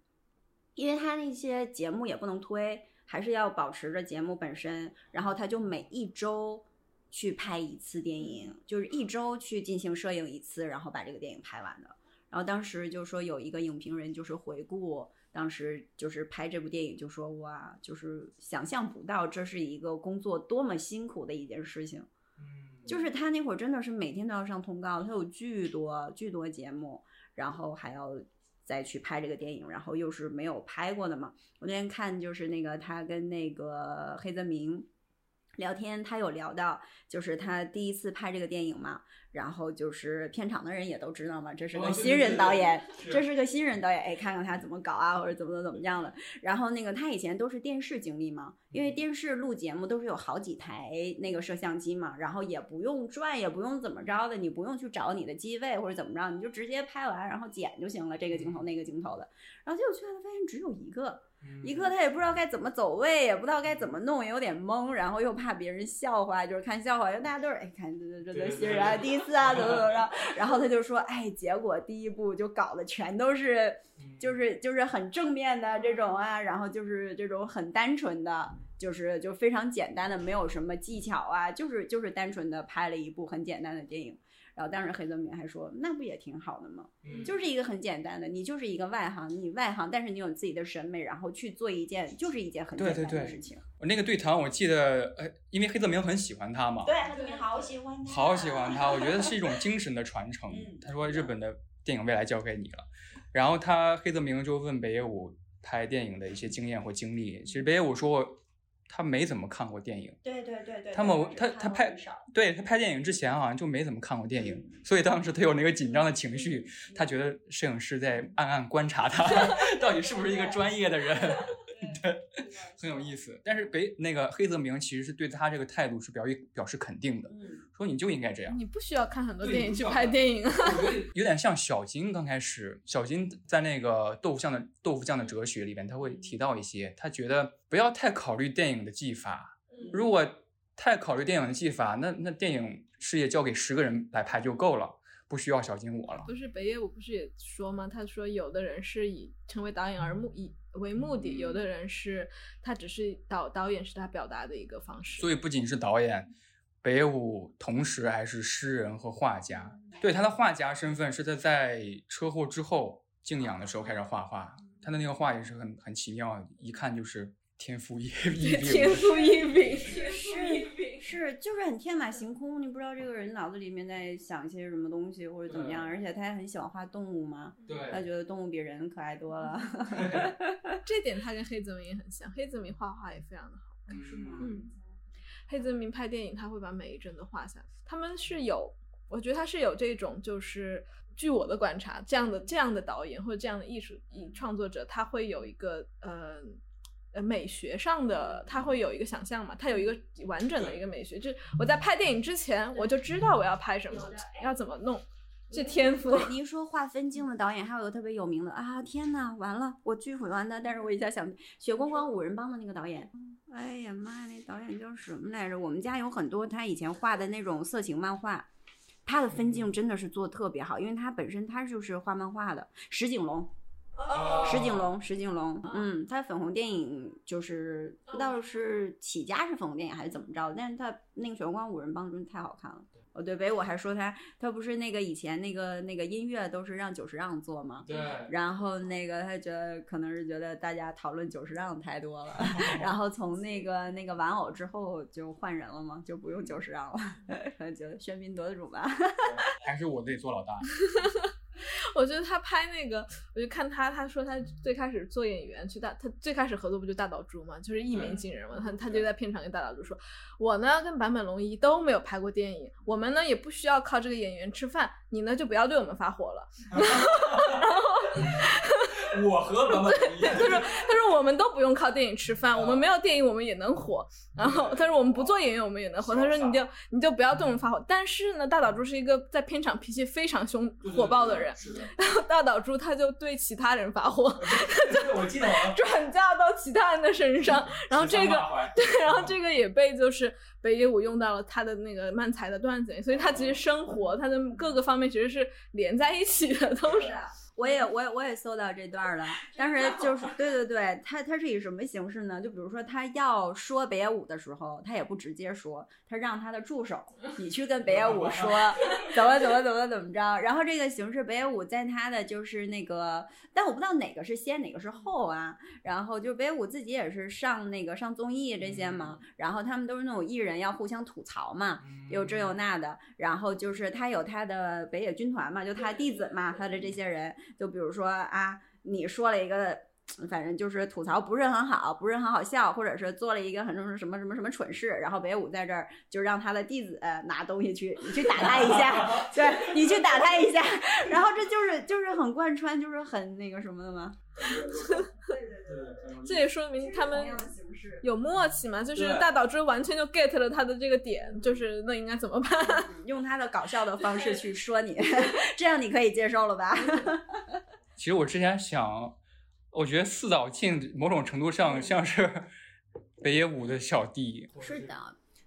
因为他那些节目也不能推，还是要保持着节目本身，然后他就每一周去拍一次电影，就是一周去进行摄影一次，然后把这个电影拍完的。然后当时就说有一个影评人就是回顾当时就是拍这部电影，就说哇，就是想象不到这是一个工作多么辛苦的一件事情。就是他那会儿真的是每天都要上通告，他有巨多巨多节目，然后还要再去拍这个电影，然后又是没有拍过的嘛。我那天看就是那个他跟那个黑泽明。聊天，他有聊到，就是他第一次拍这个电影嘛，然后就是片场的人也都知道嘛，这是个新人导演，这是个新人导演，哎，看看他怎么搞啊，或者怎么怎么样的。然后那个他以前都是电视经历嘛，因为电视录节目都是有好几台那个摄像机嘛，然后也不用转，也不用怎么着的，你不用去找你的机位或者怎么着，你就直接拍完然后剪就行了，这个镜头那个镜头的。然后结果去了发现只有一个。一刻他也不知道该怎么走位，也不知道该怎么弄，也有点懵，然后又怕别人笑话，就是看笑话，因为大家都是哎，看这这这新人啊，第一次啊，怎么怎么着，然后他就说，哎，结果第一部就搞的全都是，就是就是很正面的这种啊，然后就是这种很单纯的，就是就非常简单的，没有什么技巧啊，就是就是单纯的拍了一部很简单的电影。然后当时黑泽明还说，那不也挺好的吗？就是一个很简单的，你就是一个外行，你外行，但是你有自己的审美，然后去做一件就是一件很简单的事情。我那个对谈，我记得，呃，因为黑泽明很喜欢他嘛，对，黑泽明好喜欢他，好喜欢他，我觉得是一种 精神的传承。他说日本的电影未来交给你了，然后他黑泽明就问北野武拍电影的一些经验或经历，其实北野武说。他没怎么看过电影，对对对对。他某他他拍，对他拍电影之前好像就没怎么看过电影，所以当时他有那个紧张的情绪，他觉得摄影师在暗暗观察他，到底是不是一个专业的人。对，很有意思。但是北那个黑泽明其实是对他这个态度是表表表示肯定的，说你就应该这样。你不需要看很多电影去拍电影。有点像小金刚开始，小金在那个豆腐酱的豆腐酱的哲学里边，他会提到一些，他觉得不要太考虑电影的技法，如果太考虑电影的技法，那那电影事业交给十个人来拍就够了。不需要小金我了。不是北野武不是也说吗？他说有的人是以成为导演而目以为目的，有的人是他只是导导演是他表达的一个方式。所以不仅是导演，北野武同时还是诗人和画家。对他的画家身份是他在车祸之后静养的时候开始画画。他的那个画也是很很奇妙，一看就是天赋异 禀。天赋异禀。是，就是很天马行空，你不知道这个人脑子里面在想些什么东西或者怎么样，而且他也很喜欢画动物嘛，他觉得动物比人可爱多了。这点他跟黑泽明也很像，黑泽明画画也非常的好。嗯，黑泽明拍电影他会把每一帧都画下来。他们是有，我觉得他是有这种，就是据我的观察，这样的这样的导演或者这样的艺术艺创作者，他会有一个呃。呃，美学上的他会有一个想象嘛？他有一个完整的一个美学，就是我在拍电影之前我就知道我要拍什么，要怎么弄，这天赋。你一说画分镜的导演，还有一个特别有名的啊！天呐，完了，我巨喜欢他，但是我一下想，雪光光五人帮的那个导演，哎呀妈呀，那导演叫什么来着？我们家有很多他以前画的那种色情漫画，他的分镜真的是做的特别好，因为他本身他就是画漫画的，石井龙。石井龙，石井龙，嗯，他粉红电影就是不知道是起家是粉红电影还是怎么着，但是他那个《玄关五人帮》真的太好看了。哦，对，北我还说他，他不是那个以前那个那个音乐都是让久石让做吗，对。然后那个他觉得可能是觉得大家讨论久石让太多了，然后从那个那个玩偶之后就换人了嘛，就不用久石让了，觉得喧宾夺主吧。还是我得做老大。我觉得他拍那个，我就看他，他说他最开始做演员去大，他最开始合作不就大岛渚嘛，就是一鸣惊人嘛。他他就在片场跟大岛渚说，我呢跟坂本龙一都没有拍过电影，我们呢也不需要靠这个演员吃饭，你呢就不要对我们发火了。然后。我和 本本他说：“他说我们都不用靠电影吃饭，我们没有电影我们也能火。然后他说我们不做演员我们也能火。他说你就你就不要对我们发火。但是呢，大岛渚是一个在片场脾气非常凶火爆的人。然后大岛渚他就对其他人发火，我记得 转嫁到其他人的身上。然后这个对，然后这个也被就是北野武用到了他的那个漫才的段子里。所以他其实生活他的各个方面其实是连在一起的，都是。”我也我也我也搜到这段儿了，但是 就是对对 对，他他是以什么形式呢？就比如说他要说北野武的时候，他也不直接说，他让他的助手 你去跟北野武说怎么怎么怎么怎么着。然后这个形式北野武在他的就是那个，但我不知道哪个是先哪个是后啊。然后就北野武自己也是上那个上综艺这些嘛，然后他们都是那种艺人要互相吐槽嘛，有这有那的。然后就是他有他的北野军团嘛，就他弟子嘛，他的这些人。就比如说啊，你说了一个，反正就是吐槽不是很好，不是很好笑，或者是做了一个很什么什么什么什么蠢事，然后北野武在这儿就让他的弟子拿东西去，你去打他一下，对你去打他一下，然后这就是就是很贯穿，就是很那个什么的吗？这也说明他们有默契嘛，就是大岛之完全就 get 了他的这个点，就是那应该怎么办？用他的搞笑的方式去说你，这样你可以接受了吧？其实我之前想，我觉得四岛进某种程度上像是 北野武的小弟。是的，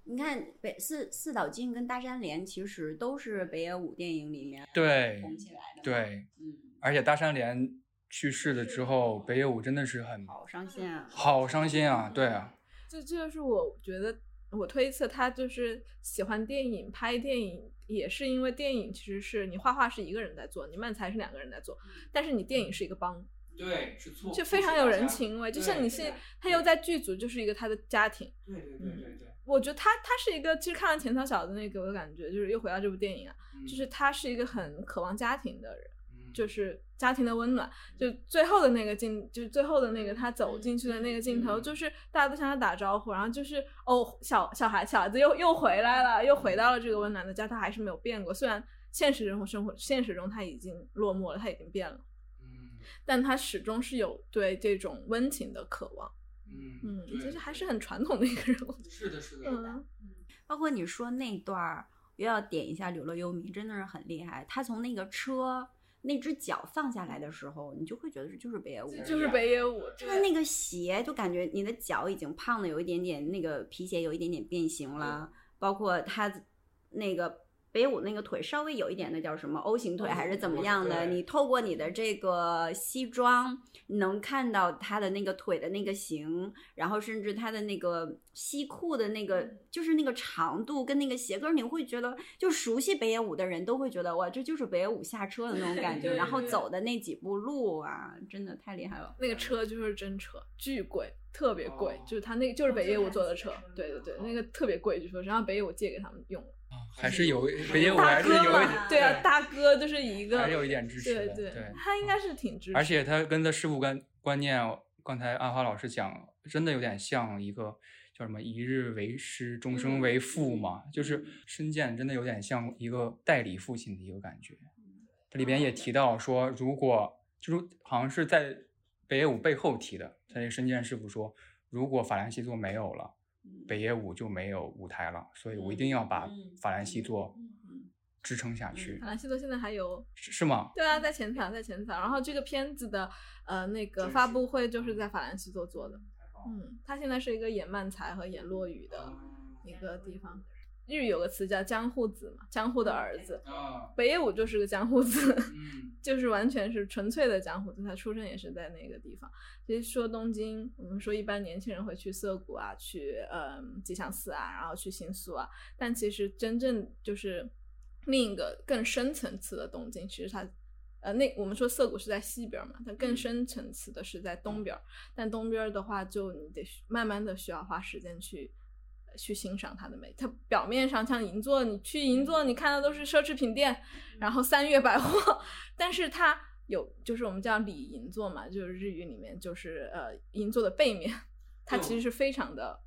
你看北四四岛进跟大山连其实都是北野武电影里面对红起来的。对，嗯，而且大山连去世了之后，北野武真的是很好伤心啊，好伤心啊！对啊，这这就是我觉得我推测他就是喜欢电影，拍电影也是因为电影其实是你画画是一个人在做，你漫才是两个人在做，但是你电影是一个帮。对，是错，就非常有人情味，就像你是他又在剧组，就是一个他的家庭。对对对对对。我觉得他他是一个，其实看完浅草小的那个，我的感觉就是又回到这部电影啊，就是他是一个很渴望家庭的人，就是家庭的温暖。就最后的那个镜，就是最后的那个他走进去的那个镜头，就是大家都向他打招呼，然后就是哦，小小孩小孩子又又回来了，又回到了这个温暖的家，他还是没有变过。虽然现实生活生活现实中他已经落寞了，他已经变了。但他始终是有对这种温情的渴望，嗯嗯，其实还是很传统的一个人物。是的，是的，嗯，包括你说那段儿，又要点一下柳乐优弥，真的是很厉害。他从那个车那只脚放下来的时候，你就会觉得是就是北野武，就是北野武。他的那个鞋，就感觉你的脚已经胖的有一点点，那个皮鞋有一点点变形了，包括他那个。北野武那个腿稍微有一点，那叫什么 O 型腿还是怎么样的？你透过你的这个西装，能看到他的那个腿的那个型，然后甚至他的那个西裤的那个，就是那个长度跟那个鞋跟，你会觉得，就熟悉北野武的人都会觉得，哇，这就是北野武下车的那种感觉。然后走的那几步路啊，真的太厉害了。那个车就是真车，巨贵，特别贵，就是他那个就是北野武坐的车，对对对，那个特别贵，据说，然后北野武借给他们用了。还是有北野武还是有一点，对啊，大哥就是一个，还是有一点支持对对，他应该是挺支持。而且他跟他师傅观观念，刚才安华老师讲，真的有点像一个叫什么“一日为师，终生为父”嘛，就是深见真的有点像一个代理父亲的一个感觉。这里边也提到说，如果就是好像是在北野武背后提的，他那深见师傅说，如果法兰西座没有了。北野武就没有舞台了，所以我一定要把法兰西做支撑下去。法兰西座现在还有是吗？对啊，在前场，在前场。然后这个片子的呃那个发布会就是在法兰西座做的。嗯，他现在是一个演漫才和演落语的一个地方。日语有个词叫江户子嘛，江户的儿子。北野武就是个江户子，就是完全是纯粹的江户子。他出生也是在那个地方。其实说东京，我们说一般年轻人会去涩谷啊，去嗯吉祥寺啊，然后去新宿啊。但其实真正就是另一个更深层次的东京，其实它呃那我们说涩谷是在西边嘛，它更深层次的是在东边。但东边的话，就你得慢慢的需要花时间去。去欣赏它的美，它表面上像银座，你去银座，你看到都是奢侈品店，然后三月百货，但是它有，就是我们叫里银座嘛，就是日语里面就是呃银座的背面，它其实是非常的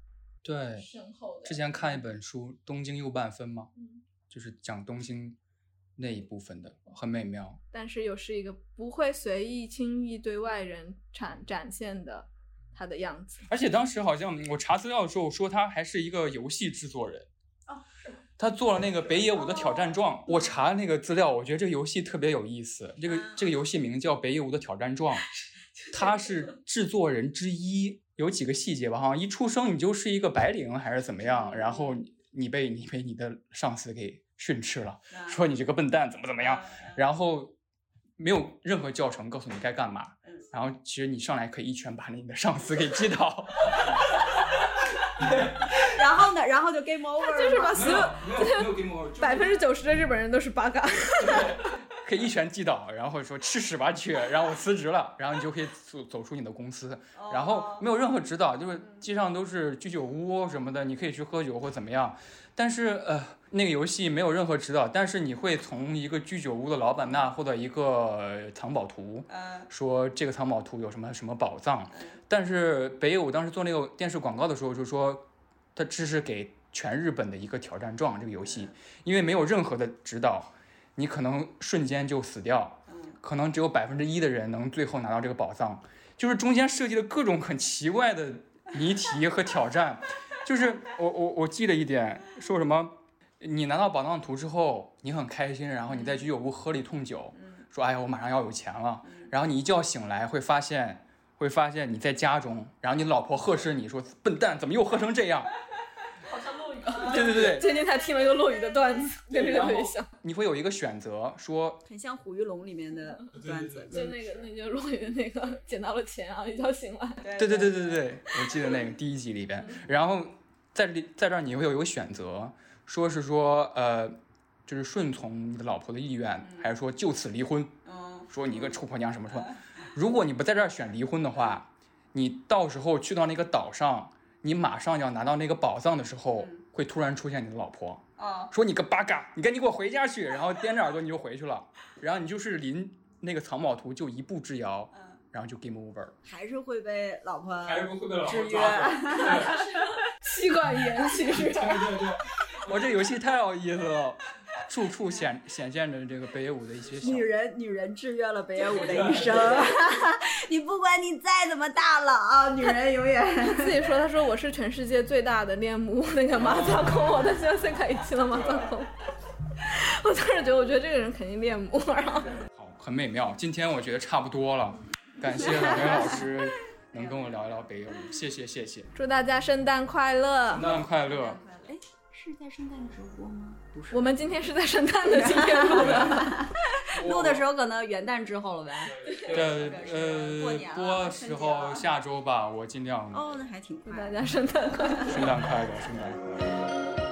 对深厚的。之前看一本书《东京右半分》嘛，就是讲东京那一部分的，很美妙，但是又是一个不会随意轻易对外人展展现的。他的样子，而且当时好像我查资料的时候说他还是一个游戏制作人哦，他做了那个北野武的挑战状。我查那个资料，我觉得这个游戏特别有意思。这个这个游戏名叫北野武的挑战状 他是制作人之一。有几个细节吧，好像一出生你就是一个白领还是怎么样，然后你被你被你的上司给训斥了，说你这个笨蛋怎么怎么样，然后。没有任何教程告诉你该干嘛，然后其实你上来可以一拳把你的上司给击倒。然后呢，然后就 game over，就是了把所有百分之九十的日本人都是八嘎。可以一拳击倒，然后说吃屎吧去，然后我辞职了，然后你就可以走走出你的公司，然后没有任何指导，就是街上都是居酒屋什么的，你可以去喝酒或怎么样，但是呃那个游戏没有任何指导，但是你会从一个居酒屋的老板那获得一个藏宝图，说这个藏宝图有什么什么宝藏，但是北野武当时做那个电视广告的时候就说，他这是给全日本的一个挑战状这个游戏，因为没有任何的指导。你可能瞬间就死掉，可能只有百分之一的人能最后拿到这个宝藏，就是中间设计了各种很奇怪的谜题和挑战。就是我我我记得一点，说什么，你拿到宝藏图之后，你很开心，然后你在居酒屋喝了一通酒，说哎呀我马上要有钱了，然后你一觉醒来会发现会发现你在家中，然后你老婆呵斥你说笨蛋怎么又喝成这样。对对对对，今天才听了一个落雨的段子，跟这个特别像。你会有一个选择，说很像《虎鱼龙》里面的段子，就那个，那个落雨的那个，捡到了钱啊，一觉醒来。对对对对对，我记得那个第一集里边，然后在里在这儿你会有一个选择，说是说呃，就是顺从你的老婆的意愿，还是说就此离婚？说你一个臭婆娘什么什么？如果你不在这儿选离婚的话，你到时候去到那个岛上。你马上要拿到那个宝藏的时候，会突然出现你的老婆，说你个八嘎，你赶紧给我回家去，然后掂着耳朵你就回去了，然后你就是离那个藏宝图就一步之遥，然后就 game over，还是会被老婆还是会被老婆制约，妻管严其实，对对对，我这游戏太有意思了。处处显 显现着这个北野武的一些女人，女人制约了北野武的一生。你不管你再怎么大佬，女人永远自己说。他说我是全世界最大的恋母，那个马萨空，我的现在开启了马萨空。我当时觉得，我觉得这个人肯定恋母。然后好，很美妙。今天我觉得差不多了，感谢两位老师能跟我聊一聊北野武，谢谢谢谢。祝大家圣诞快乐！圣诞快乐！哎，是在圣诞直播吗？不是，我们今天是在圣诞的今天录的，录的时候可能元旦之后了呗。对，呃，播时候下周吧，我尽量。哦，那还挺快。大家圣诞快乐！圣诞快乐，圣诞快乐。